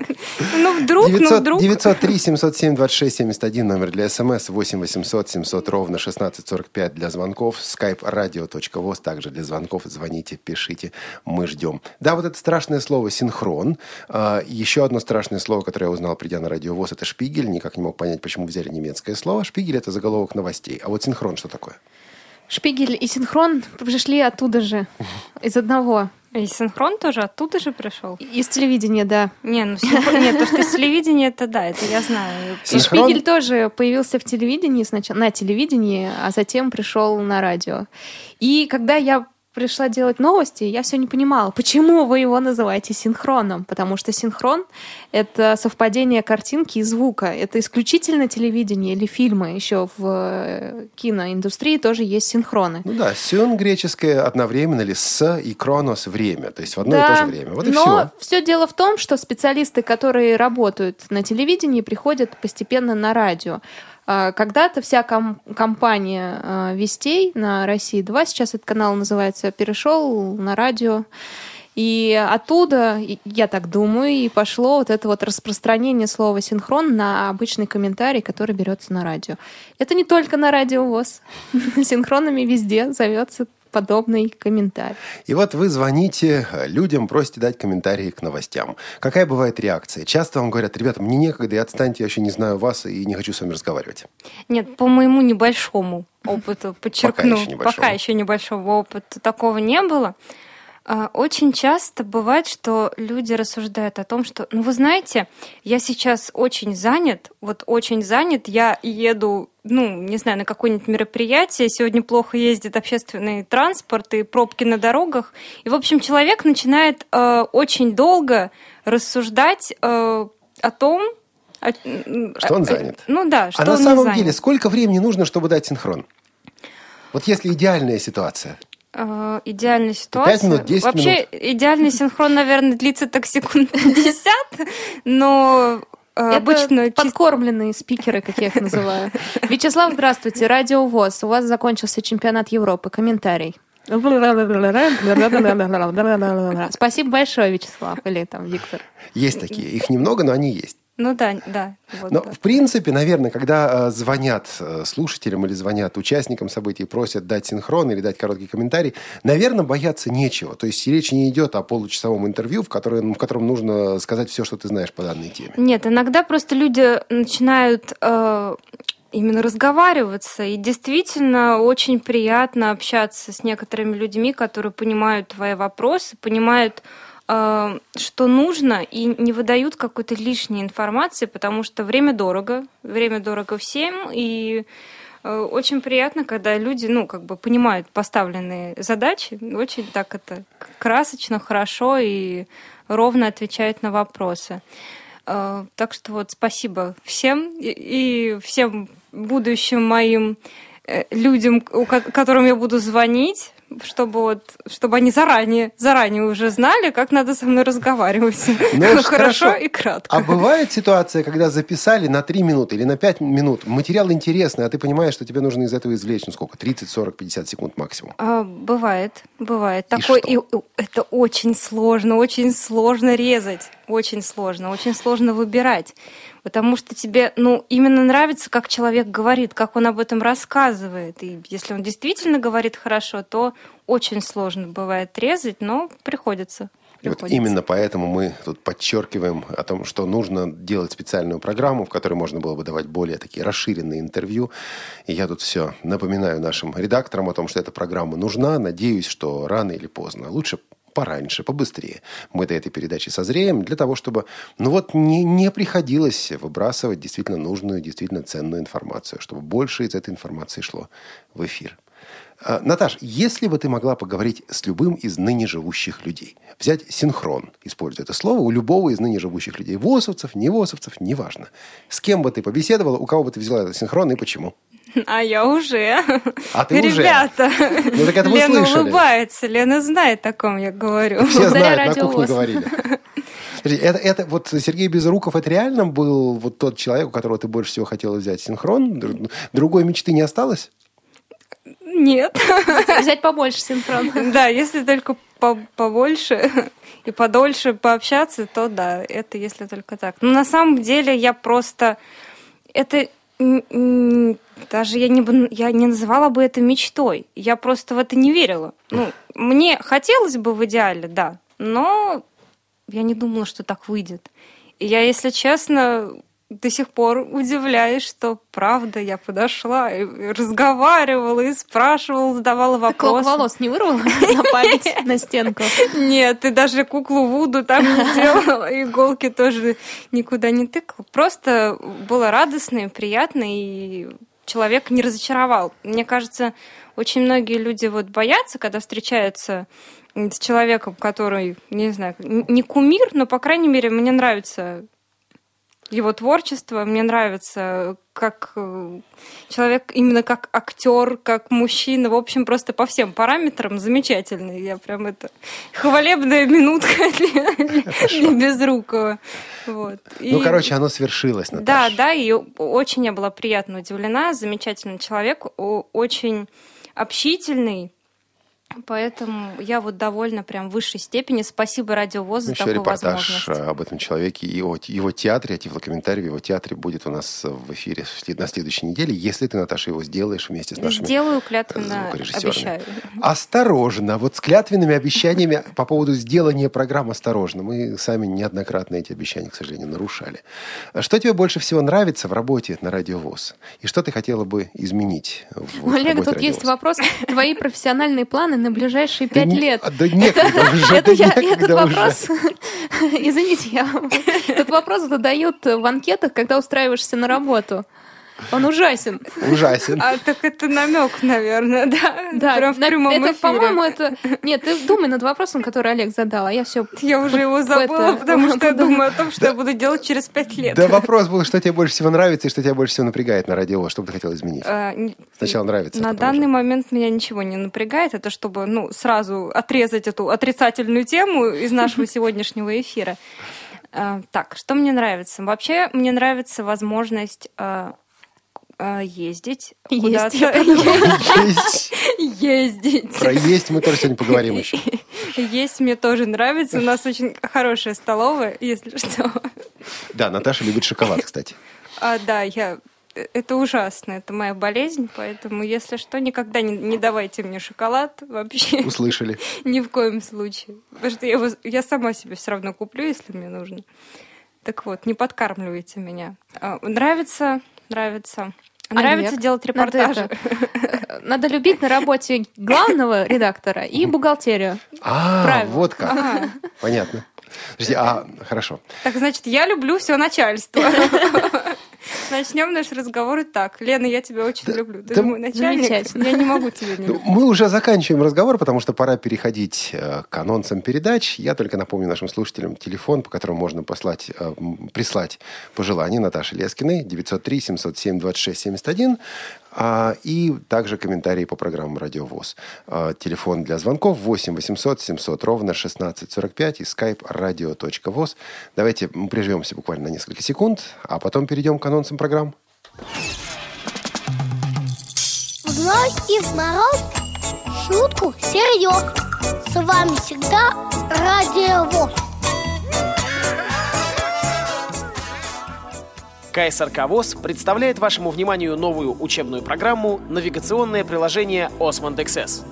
Ну, вдруг, ну,
900,
вдруг...
903 707 26 71 номер для смс 8 800 700 ровно 1645 для звонков. Skype radio.voz также для звонков. Звоните пишите мы ждем. Да вот это страшное слово синхрон А, еще одно страшное слово которое я узнал придя на радио ВОЗ это шпигель никак не мог понять почему взяли немецкое слово. Шпигель это заголовок новостей. А вот синхрон что такое
Шпигель и синхрон пришли оттуда же, из одного.
И синхрон тоже оттуда же пришел?
Из телевидения, да.
Не, ну синхрон... Нет, то, что из телевидения, это да, это я знаю.
И
Синхрон?
Шпигель тоже появился в телевидении сначала, на телевидении, а затем пришел на радио. И когда я пришла делать новости, я все не понимала, почему вы его называете синхроном, потому что синхрон — это совпадение картинки и звука. Это исключительно телевидение или фильмы. Еще в э, киноиндустрии тоже есть синхроны.
ну да сюн греческое одновременно или с и кронос время то есть в одно и то же время вот и
но
все
все дело в том, что специалисты, которые работают на телевидении, приходят постепенно на радио. А, Когда-то вся ком- компания а, Вестей на России 2, сейчас этот канал называется, перешел на радио. И оттуда, я так думаю, и пошло вот это вот распространение слова синхрон на обычный комментарий, который берется на радио. Это не только на радио ВОЗ. Синхронами везде зовется подобный комментарий.
И вот вы звоните людям, просите дать комментарии к новостям. Какая бывает реакция? Часто вам говорят, ребята, мне некогда, и отстаньте, я еще не знаю вас и не хочу с вами разговаривать.
Нет, по моему небольшому опыту, подчеркну,
еще небольшому.
пока еще небольшого опыта такого не было. А, Очень часто бывает, что люди рассуждают о том, что, ну вы знаете, я сейчас очень занят, вот очень занят, я еду, ну, не знаю, на какое-нибудь мероприятие, сегодня плохо ездит общественный транспорт и пробки на дорогах. И, в общем, человек начинает э, очень долго рассуждать э, о том, о-
Что он занят.
Ну да, что
а на
он
самом
занят.
деле, сколько времени нужно, чтобы дать синхрон? Вот если идеальная ситуация.
Э, идеальная ситуация.
минут, 10
Вообще, идеальный синхрон, наверное, длится так секунд 50, но э,
Это
обычно
подкормленные спикеры, как я их называю. Вячеслав, здравствуйте. Радио ВОЗ. У вас закончился чемпионат Европы. Комментарий. Спасибо большое, Вячеслав. Или там Виктор.
Есть такие. Их немного, но они есть.
Ну да, да. вот
Но,
да.
в принципе, наверное, когда э, звонят э, слушателям или звонят участникам событий и просят дать синхрон или дать короткий комментарий, наверное, бояться нечего. То есть речь не идет о получасовом интервью, в котором, в котором нужно сказать все, что ты знаешь по данной теме.
Нет, иногда просто люди начинают э, именно разговариваться, и действительно очень приятно общаться с некоторыми людьми, которые понимают твои вопросы, понимают, что нужно, и не выдают какой-то лишней информации, потому что время дорого, время дорого всем, и э, очень приятно, когда люди, ну, как бы понимают поставленные задачи, очень так это красочно, хорошо и ровно отвечают на вопросы. Э, Так что вот спасибо всем и, всем будущим моим э, людям, которым я буду звонить, чтобы вот, чтобы они заранее, заранее уже знали, как надо со мной разговаривать.
Ну,
Хорошо
хорошо.
и кратко.
А бывает ситуация, когда записали на 3 минуты или на 5 минут, материал интересный, а ты понимаешь, что тебе нужно из этого извлечь, ну сколько, 30, 40, 50 секунд максимум.
А, бывает, бывает. Такой, и, и это очень сложно, очень сложно резать, очень сложно, очень сложно выбирать, потому что тебе, ну, именно нравится, как человек говорит, как он об этом рассказывает, и если он действительно говорит хорошо, то очень сложно бывает резать, но приходится.
И вот именно поэтому мы тут подчеркиваем о том, что нужно делать специальную программу, в которой можно было бы давать более такие расширенные интервью. И я тут все напоминаю нашим редакторам о том, что эта программа нужна. Надеюсь, что рано или поздно, лучше пораньше, побыстрее мы до этой передачи созреем для того, чтобы ну вот не, не приходилось выбрасывать действительно нужную, действительно ценную информацию, чтобы больше из этой информации шло в эфир. А, Наташ, если бы ты могла поговорить с любым из ныне живущих людей, взять синхрон, используя это слово, у любого из ныне живущих людей, восовцев, не восовцев, неважно, с кем бы ты побеседовала, у кого бы ты взяла этот синхрон и почему?
А я уже.
А ты уже?
Ребята,
Ну, так это мы
Лена
слышали.
улыбается, Лена знает, о ком я говорю.
Все знают, на кухне говорили. Подожди, это, это вот Сергей Безруков, это реально был вот тот человек, у которого ты больше всего хотела взять синхрон? Дру- Другой мечты не осталось?
Нет.
Взять побольше синхрона.
Да, если только по- побольше и подольше пообщаться, то да, это если только так. Но на самом деле я просто... Это даже я не, я не называла бы это мечтой. Я просто в это не верила. Ну, мне хотелось бы в идеале, да, но я не думала, что так выйдет. И я, если честно, до сих пор удивляюсь, что правда я подошла и разговаривала, и спрашивала, задавала вопросы.
волос не вырвала на память, на стенку.
Нет, ты даже куклу Вуду там не делала, иголки тоже никуда не тыкала. Просто было радостно и приятно, и человек не разочаровал. Мне кажется, очень многие люди вот боятся, когда встречаются с человеком, который, не знаю, не кумир, но, по крайней мере, мне нравится его творчество, мне нравится как э, человек, именно как актер, как мужчина, в общем, просто по всем параметрам замечательный. Я прям это хвалебная минутка для, Безрукова. Вот.
Ну,
И-
короче, оно свершилось,
да,
Наташа.
да, и очень я была приятно удивлена. Замечательный человек, очень общительный. Поэтому я вот довольна прям в высшей степени. Спасибо Радио ВОЗ за
Еще
такую
репортаж
возможность.
э, об этом человеке и о его театре, о тифлокомментарии в его театре будет у нас в эфире на следующей неделе, если ты, Наташа, его сделаешь вместе с нашими
Сделаю клятвенно,
звукорежиссерами.
обещаю.
Осторожно. Вот с клятвенными обещаниями по поводу сделания программ осторожно. Мы сами неоднократно эти обещания, к сожалению, нарушали. А Что тебе больше всего нравится в работе на Радио ВОЗ? И что ты хотела бы изменить работе
тут есть вопрос. Твои профессиональные планы на на ближайшие пять лет.
а, да некогда уже,
Это я, этот вопрос, извините, я, этот вопрос задают в анкетах, когда устраиваешься на работу. Он ужасен.
Ужасен.
А так это намек, наверное, да?
Да,
Прям в прямом
это,
эфире.
по-моему, это... Нет, ты думай над вопросом, который Олег задал, а я все...
Я уже его забыла,
это,
потому что я думаю о том, что я буду делать через пять лет.
Да вопрос был, что тебе больше всего нравится и что тебя больше всего напрягает на радио, что бы ты хотел изменить?
А,
Сначала нравится, а
На данный
уже.
момент меня ничего не напрягает. Это чтобы ну, сразу отрезать эту отрицательную тему из нашего сегодняшнего эфира. А, Так, что мне нравится? Вообще, мне нравится возможность а, ездить
Есть.
Ездить.
Про есть мы тоже сегодня поговорим еще.
Есть мне тоже нравится. У нас очень хорошая столовая, если что.
Да, Наташа любит шоколад, кстати.
А, да, я... Это ужасно, это моя болезнь, поэтому, если что, никогда не, не давайте мне шоколад вообще.
Услышали.
Ни в коем случае. Потому что я, его, я сама себе все равно куплю, если мне нужно. Так вот, не подкармливайте меня. А, Нравится, нравится. Нравится
Олег,
делать
надо
репортажи.
это- Надо любить на работе главного редактора и бухгалтерию.
А,
Правильно.
вот как.
Ага.
Понятно. Подожди, а, хорошо.
Так значит, я люблю все начальство. Начнем наш разговор так. Лена, я тебя очень люблю. Ты мой начальник. Я не могу тебя не
Ну,
любить.
Мы уже заканчиваем разговор, потому что пора переходить э, к анонсам передач. Я только напомню нашим слушателям телефон, по которому можно послать, э, прислать пожелания Наташи Лескиной 903-707-2671 а, и также комментарии по программам «Радио ВОЗ». А, Телефон для звонков 8 800 700 ровно 1645 и skype radio.voz. Давайте мы прервемся буквально на несколько секунд, а потом перейдем к анонсам программ.
В зной и в мороз шутку серьез. С вами всегда Радио ВОЗ.
КСРК ВОЗ представляет вашему вниманию новую учебную программу «Навигационное приложение Osmond XS».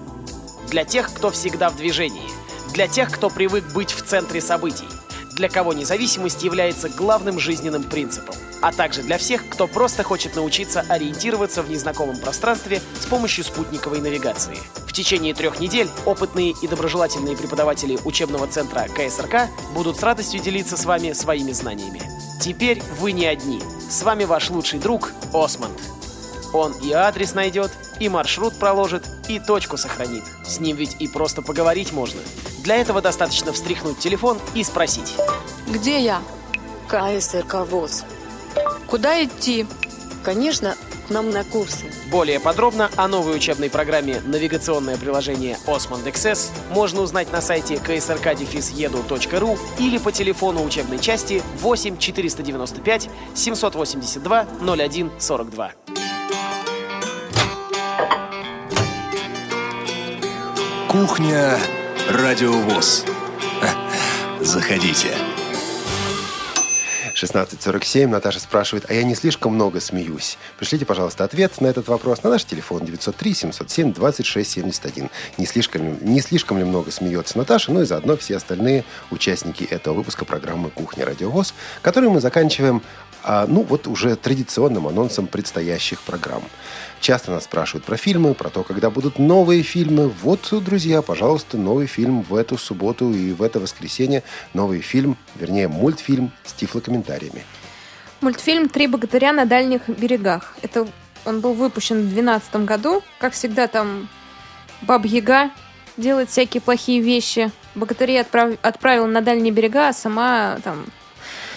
Для тех, кто всегда в движении, для тех, кто привык быть в центре событий, для кого независимость является главным жизненным принципом, а также для всех, кто просто хочет научиться ориентироваться в незнакомом пространстве с помощью спутниковой навигации. В течение трех недель опытные и доброжелательные преподаватели учебного центра КСРК будут с радостью делиться с вами своими знаниями. Теперь вы не одни. С вами ваш лучший друг Осмонд. Он и адрес найдет, и маршрут проложит, и точку сохранит. С ним ведь и просто поговорить можно. Для этого достаточно встряхнуть телефон и спросить.
Где я?
КСРК ВОЗ.
Куда идти?
Конечно, к нам на курсы.
Более подробно о новой учебной программе «Навигационное приложение Osmond XS» можно узнать на сайте ksrk-edu.ru или по телефону учебной части 8 495 782 01 42.
Кухня Радио ВОЗ. Заходите.
16.47. Наташа спрашивает, а я не слишком много смеюсь? Пришлите, пожалуйста, ответ на этот вопрос на наш телефон 903-707-2671. Не слишком, ли- не слишком ли много смеется Наташа, ну и заодно все остальные участники этого выпуска программы «Кухня Радиовоз», которую мы заканчиваем, а, ну, вот уже традиционным анонсом предстоящих программ. Часто нас спрашивают про фильмы, про то, когда будут новые фильмы. Вот, друзья, пожалуйста, новый фильм в эту субботу и в это воскресенье. Новый фильм, вернее, мультфильм с тифлокомментариями.
Мультфильм «Три богатыря на дальних берегах». Это он был выпущен в 2012 году. Как всегда, там Баб-Яга делает всякие плохие вещи. Богатырей отправ- отправил на дальние берега, а сама там...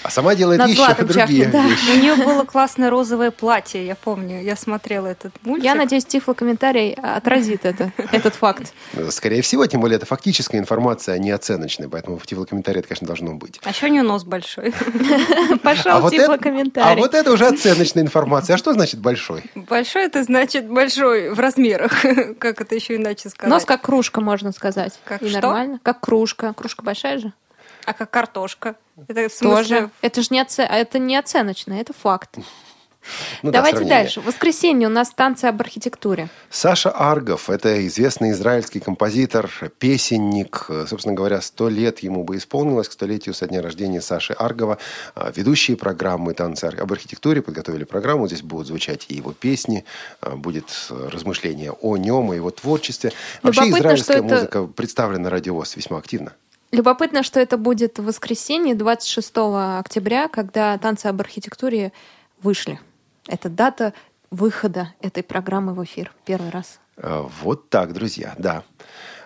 А сама делает
Над
еще
златом
другие
чахнет, да.
вещи.
У нее было классное розовое платье, я помню. Я смотрела этот мультик.
Я надеюсь, тифлокомментарий отразит это, этот факт.
Скорее всего, тем более это фактическая информация, а не оценочная, поэтому в тифлокомментарии это, конечно, должно быть.
А еще у нее нос большой.
Пошел
а, вот это, а
тифлокомментарий.
вот это уже оценочная информация. А что значит большой?
Большой это значит большой в размерах. Как это еще иначе сказать?
Нос как кружка, можно сказать.
Как
И
что?
нормально. Как кружка. Кружка большая же?
А как картошка? Это в смысле...
Тоже. Это же не, оце... а это не оценочно, это факт.
Ну да,
Давайте
сравнение.
дальше. В воскресенье у нас танцы об архитектуре.
Саша Аргов – это известный израильский композитор, песенник. Собственно говоря, сто лет ему бы исполнилось к столетию со дня рождения Саши Аргова. А, Ведущие программы «Танцы об архитектуре» подготовили программу. Здесь будут звучать и его песни, а, будет э, размышление о нем, о его творчестве. Вообще
Любопытно,
израильская
это-
музыка представлена на радиовоз весьма активно.
Любопытно, что это будет в воскресенье, 26 октября, когда танцы об архитектуре вышли. Это дата выхода этой программы в эфир. Первый раз.
А, Вот так, друзья, да.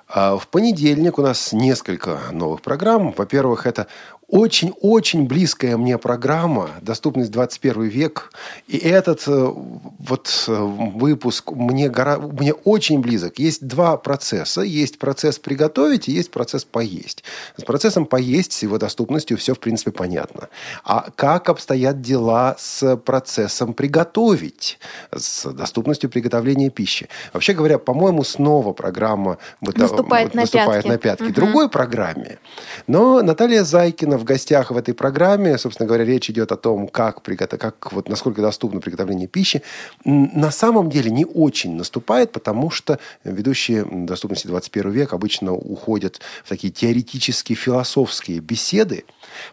А В понедельник у нас несколько новых программ. Во-первых, это очень-очень близкая мне программа «Доступность 21 век». И этот э, вот э, выпуск мне, гора... мне очень близок. Есть два процесса. Есть процесс приготовить и есть процесс поесть. С процессом поесть, с его доступностью все, в принципе, понятно. А как обстоят дела с процессом приготовить, с доступностью приготовления пищи? Вообще говоря, по-моему, снова программа быто-
Наступает на
наступает
пятки.
на пятки
Мгм.
другой программе. Но Наталья Зайкина в гостях в этой программе, собственно говоря, речь идет о том, как, приготов... как вот насколько доступно приготовление пищи. На самом деле не очень наступает, потому что ведущие доступности 21 век обычно уходят в такие теоретические философские беседы.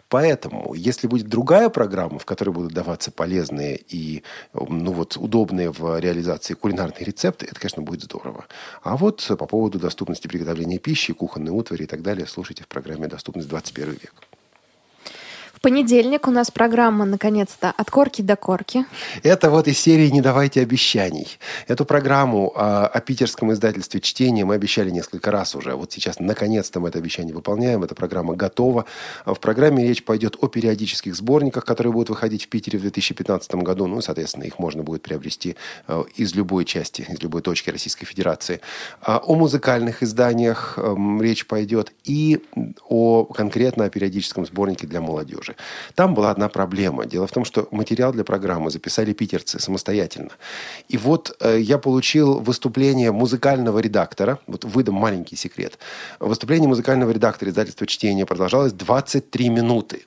Поэтому, если будет другая программа, в которой будут даваться полезные и ну вот, удобные в реализации кулинарные рецепты, это, конечно, будет здорово. А вот по поводу доступности приготовления пищи, кухонной утвари и так далее, слушайте в программе «Доступность 21 век».
Понедельник у нас программа, наконец-то, от корки до корки.
Это вот из серии «Не давайте обещаний». Эту программу а, о питерском издательстве чтения мы обещали несколько раз уже. Вот сейчас, наконец-то, мы это обещание выполняем. Эта программа готова. А В программе речь пойдет о периодических сборниках, которые будут выходить в Питере в 2015 году. Ну, и, соответственно, их можно будет приобрести э, из любой части, из любой точки Российской Федерации. А, О музыкальных изданиях эм, речь пойдет и о конкретно о периодическом сборнике для молодежи. Там была одна проблема. Дело в том, что материал для программы записали питерцы самостоятельно. И вот э, я получил выступление музыкального редактора. Вот выдам маленький секрет. Выступление музыкального редактора издательства чтения продолжалось 23 минуты.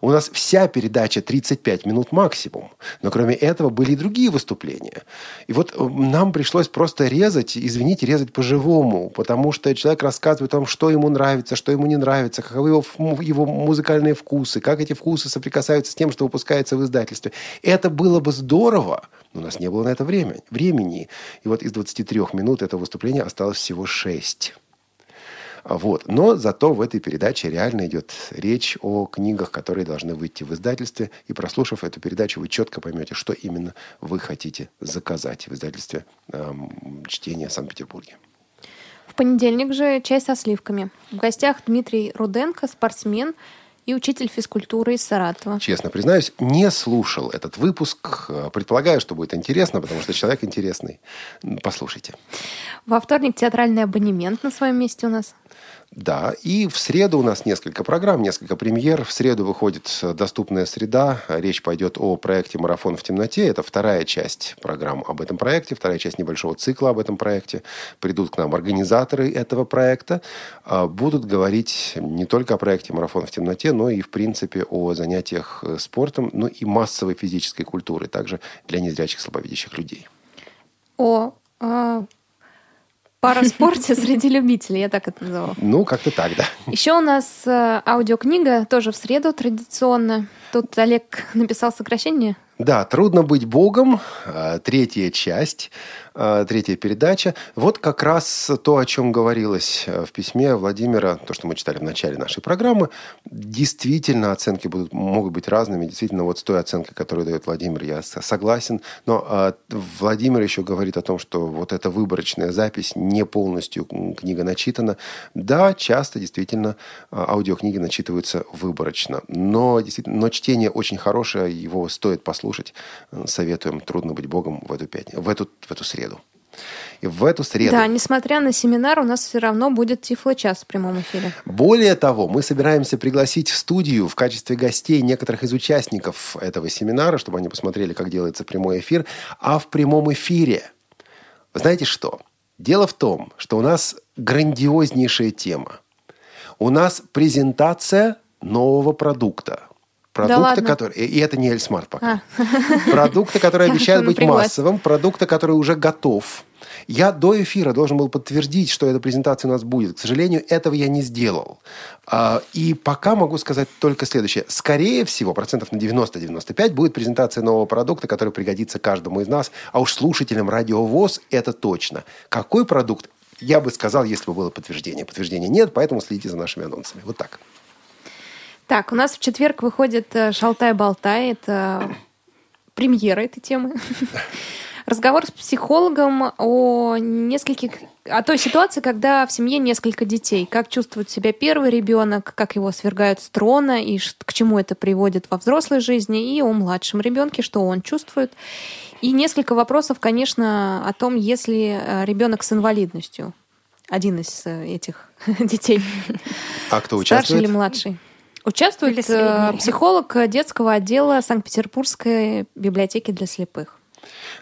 У нас вся передача 35 минут максимум. Но кроме этого были и другие выступления. И вот э, нам пришлось просто резать, извините, резать по-живому, потому что человек рассказывает о том, что ему нравится, что ему не нравится, каковы его, его музыкальные вкусы, как эти вкусы соприкасаются с тем, что выпускается в издательстве. Это было бы здорово, но у нас не было на это время, времени. И вот из 23 минут этого выступления осталось всего 6. А Вот. Но зато в этой передаче реально идет речь о книгах, которые должны выйти в издательстве. И прослушав эту передачу, вы четко поймете, что именно вы хотите заказать в издательстве эм, чтения в Санкт-Петербурге.
В понедельник же чай со сливками. В гостях Дмитрий Руденко, спортсмен и учитель физкультуры из Саратова.
Честно признаюсь, не слушал этот выпуск. Предполагаю, что будет интересно, потому что человек интересный. Послушайте.
Во вторник театральный абонемент на своем месте у нас.
Да, и в среду у нас несколько программ, несколько премьер. В среду выходит э, «Доступная среда». Речь пойдет о проекте «Марафон в темноте». Это вторая часть программ об этом проекте, вторая часть небольшого цикла об этом проекте. Придут к нам организаторы этого проекта. а, Будут говорить не только о проекте «Марафон в темноте», но и, в принципе, о занятиях э, спортом, ну и массовой физической культуры, также для незрячих, слабовидящих людей.
О э, параспорте среди любителей, я так это назову.
Ну, как-то так, да.
Еще у нас э, аудиокнига тоже в среду традиционно. Тут Олег написал сокращение.
Да, «Трудно быть Богом», э, третья часть, третья передача. Вот как раз то, о чем говорилось э, в письме Владимира, то, что мы читали в начале нашей программы. Действительно, оценки будут, могут быть разными. Действительно, вот с той оценкой, которую дает Владимир, я согласен. Но э, Владимир еще говорит о том, что вот эта выборочная запись, не полностью книга начитана. Да, часто действительно э, аудиокниги начитываются выборочно. Но, действительно, но чтение очень хорошее, его стоит послушать. Э, Советуем «Трудно быть Богом» в эту, пятницу, в эту, в эту среду. И в эту среду
Да, несмотря на семинар, у нас все равно будет тифло-час в прямом эфире.
Более того, мы собираемся пригласить в студию в качестве гостей некоторых из участников этого семинара, чтобы они посмотрели, как делается прямой эфир. А в прямом эфире, знаете что? Дело в том, что у нас грандиознейшая тема. У нас презентация нового продукта. Продукты,
ладно.
которые... И это не Эльсмарт пока.
А.
Продукты, которые обещают быть
Напряглась.
массовым, продукты, который уже готов. Я до эфира должен был подтвердить, что эта презентация у нас будет. К сожалению, этого я не сделал. А, И пока могу сказать только следующее. Скорее всего, процентов на 90-95 будет презентация нового продукта, который пригодится каждому из нас. А уж слушателям Радио ВОЗ это точно. Какой продукт? Я бы сказал, если бы было подтверждение. Подтверждения нет, поэтому следите за нашими анонсами. Вот так.
Так, у нас в четверг выходит э, «Шалтай-болтай». Это премьера этой темы. Разговор с психологом о нескольких о той ситуации, когда в семье несколько детей. Как чувствует себя первый ребенок, как его свергают с трона и к чему это приводит во взрослой жизни, и о младшем ребенке, что он чувствует. И несколько вопросов, конечно, о том, если э, ребенок с инвалидностью. Один из э, этих детей.
А кто
Старший или
участвует?
младший? Участвует э, психолог детского отдела Санкт-Петербургской библиотеки для слепых.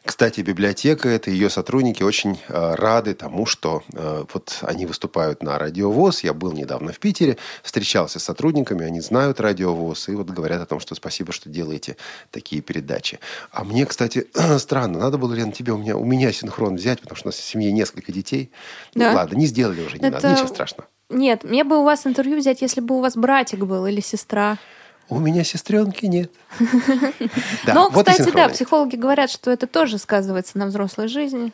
Кстати, библиотека, это ее сотрудники очень э, рады тому, что э, вот они выступают на радиовоз. Я был недавно в Питере, встречался с сотрудниками, они знают радиовоз и вот говорят о том, что спасибо, что делаете такие передачи. А мне, кстати, странно, надо было, Лена, тебе у меня, у меня синхрон взять, потому что у нас в семье несколько детей.
Да.
Ну ладно, не сделали уже, не
Это-
надо, ничего страшного.
Нет, мне бы у вас интервью взять, если бы у вас братик был или сестра.
У меня сестренки нет.
Но,
и
кстати, да, психологи говорят, что это тоже сказывается на взрослой жизни.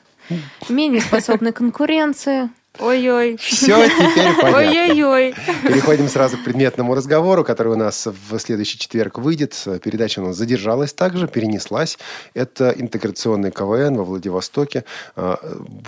Менее способны к конкуренции.
Ой-ой.
Все теперь понятно.
Ой-ой-ой.
Переходим сразу к предметному разговору, который у нас в следующий четверг выйдет. Передача у нас задержалась также, перенеслась. Это интеграционный КВН во Владивостоке. А,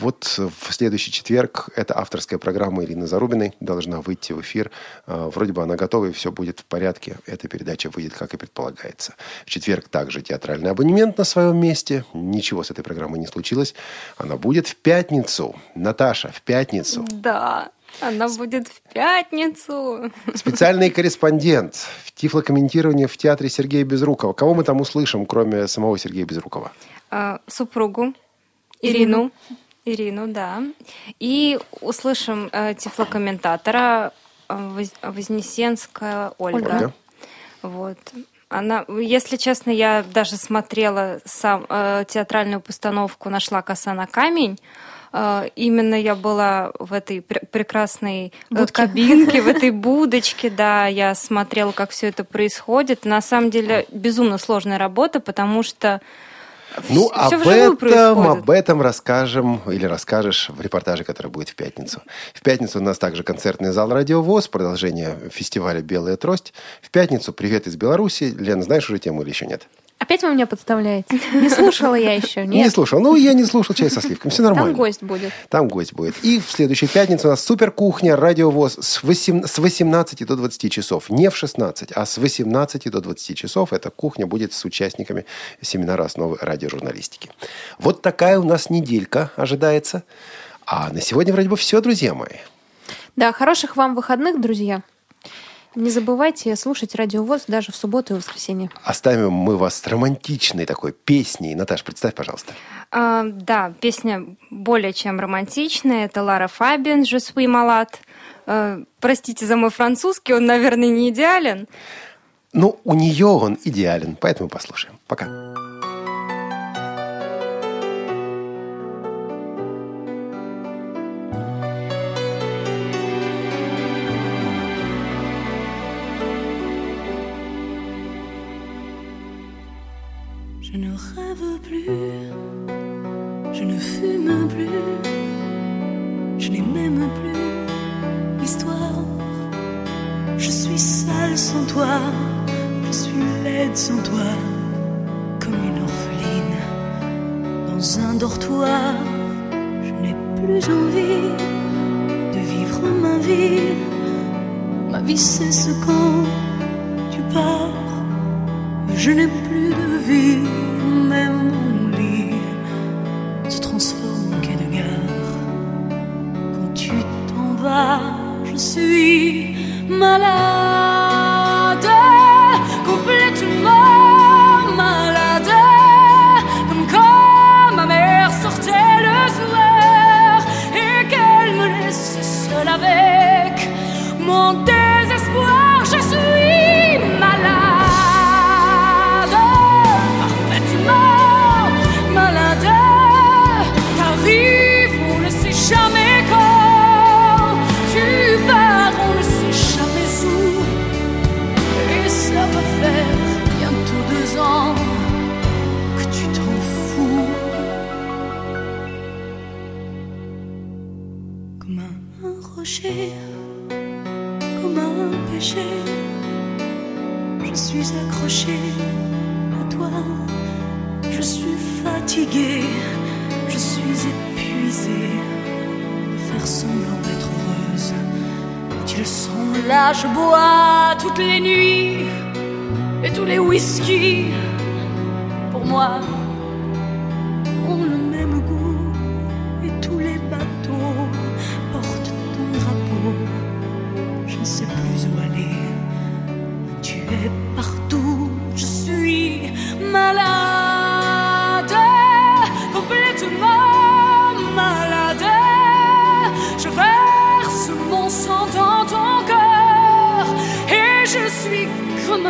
Вот в следующий четверг эта авторская программа Ирины Зарубиной должна выйти в эфир. А, Вроде бы она готова, и все будет в порядке. Эта передача выйдет, как и предполагается. В четверг также театральный абонемент на своем месте. Ничего с этой программой не случилось. Она будет в пятницу. Наташа, в пятницу.
Да, она будет в пятницу.
Специальный корреспондент в тифлокомментировании в театре Сергея Безрукова. Кого мы там услышим, кроме самого Сергея Безрукова?
А, Супругу Ирину. Ирину, да. И услышим э, тифлокомментатора э, Воз- Вознесенская Ольга.
Ольга.
Вот. Она, если честно, я даже смотрела сам э, театральную постановку «Нашла коса на камень». Э, именно я была в этой пр- прекрасной э,
Будке.
кабинке, в этой будочке, да, я смотрела, как все это происходит. На самом деле безумно сложная работа, потому что
Ну,
всё
об этом,
происходит.
об этом расскажем или расскажешь в репортаже, который будет в пятницу. В пятницу у нас также концертный зал «Радиовоз», продолжение фестиваля «Белая трость». В пятницу «Привет из Беларуси». Лена, знаешь уже тему или еще нет?
Опять вы меня подставляете? Не слушала я еще.
Не
Нет.
слушал. Ну, я не слушал «Чай со сливками». Все нормально.
Там гость будет.
Там гость будет. И в следующую пятницу у нас супер кухня, радиовоз с, восем- с 18 до 20 часов. Не в 16, а с 18 до 20 часов. Эта кухня будет с участниками семинара основы радиожурналистики. Вот такая у нас неделька ожидается. А на сегодня вроде бы все, друзья мои.
Да, хороших вам выходных, друзья. Не забывайте слушать радиовоз даже в субботу и воскресенье.
Оставим мы вас с романтичной такой песней. Наташ, представь, пожалуйста.
А, да, песня более чем романтичная. Это Лара Фабиан «Je suis malade». Э, Простите за мой французский, он, наверное, не идеален.
Ну, у нее он идеален, поэтому послушаем. Пока.
Je je suis laide sans toi, comme une orpheline dans un dortoir. Je n'ai plus envie de vivre ma vie. Ma vie cesse quand tu pars. Je n'ai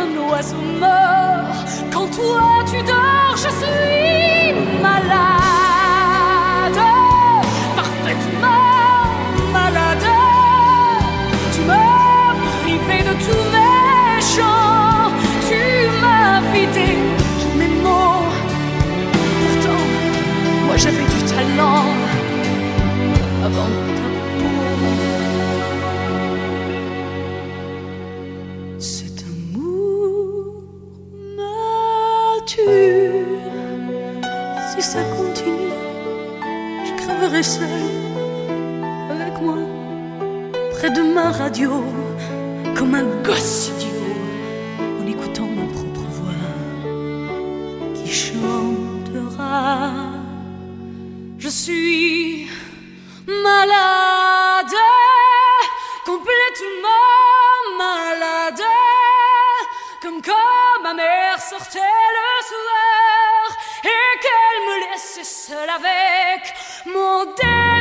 un oiseau meurt. Quand toi tu dors, je suis malade, parfaitement malade. Tu m'as privé de tous mes chants, tu m'as vidé tous mes mots. Pourtant, moi j'avais du talent avant. seul avec moi, près de ma radio, comme un gosse. c'est seul avec mon dé.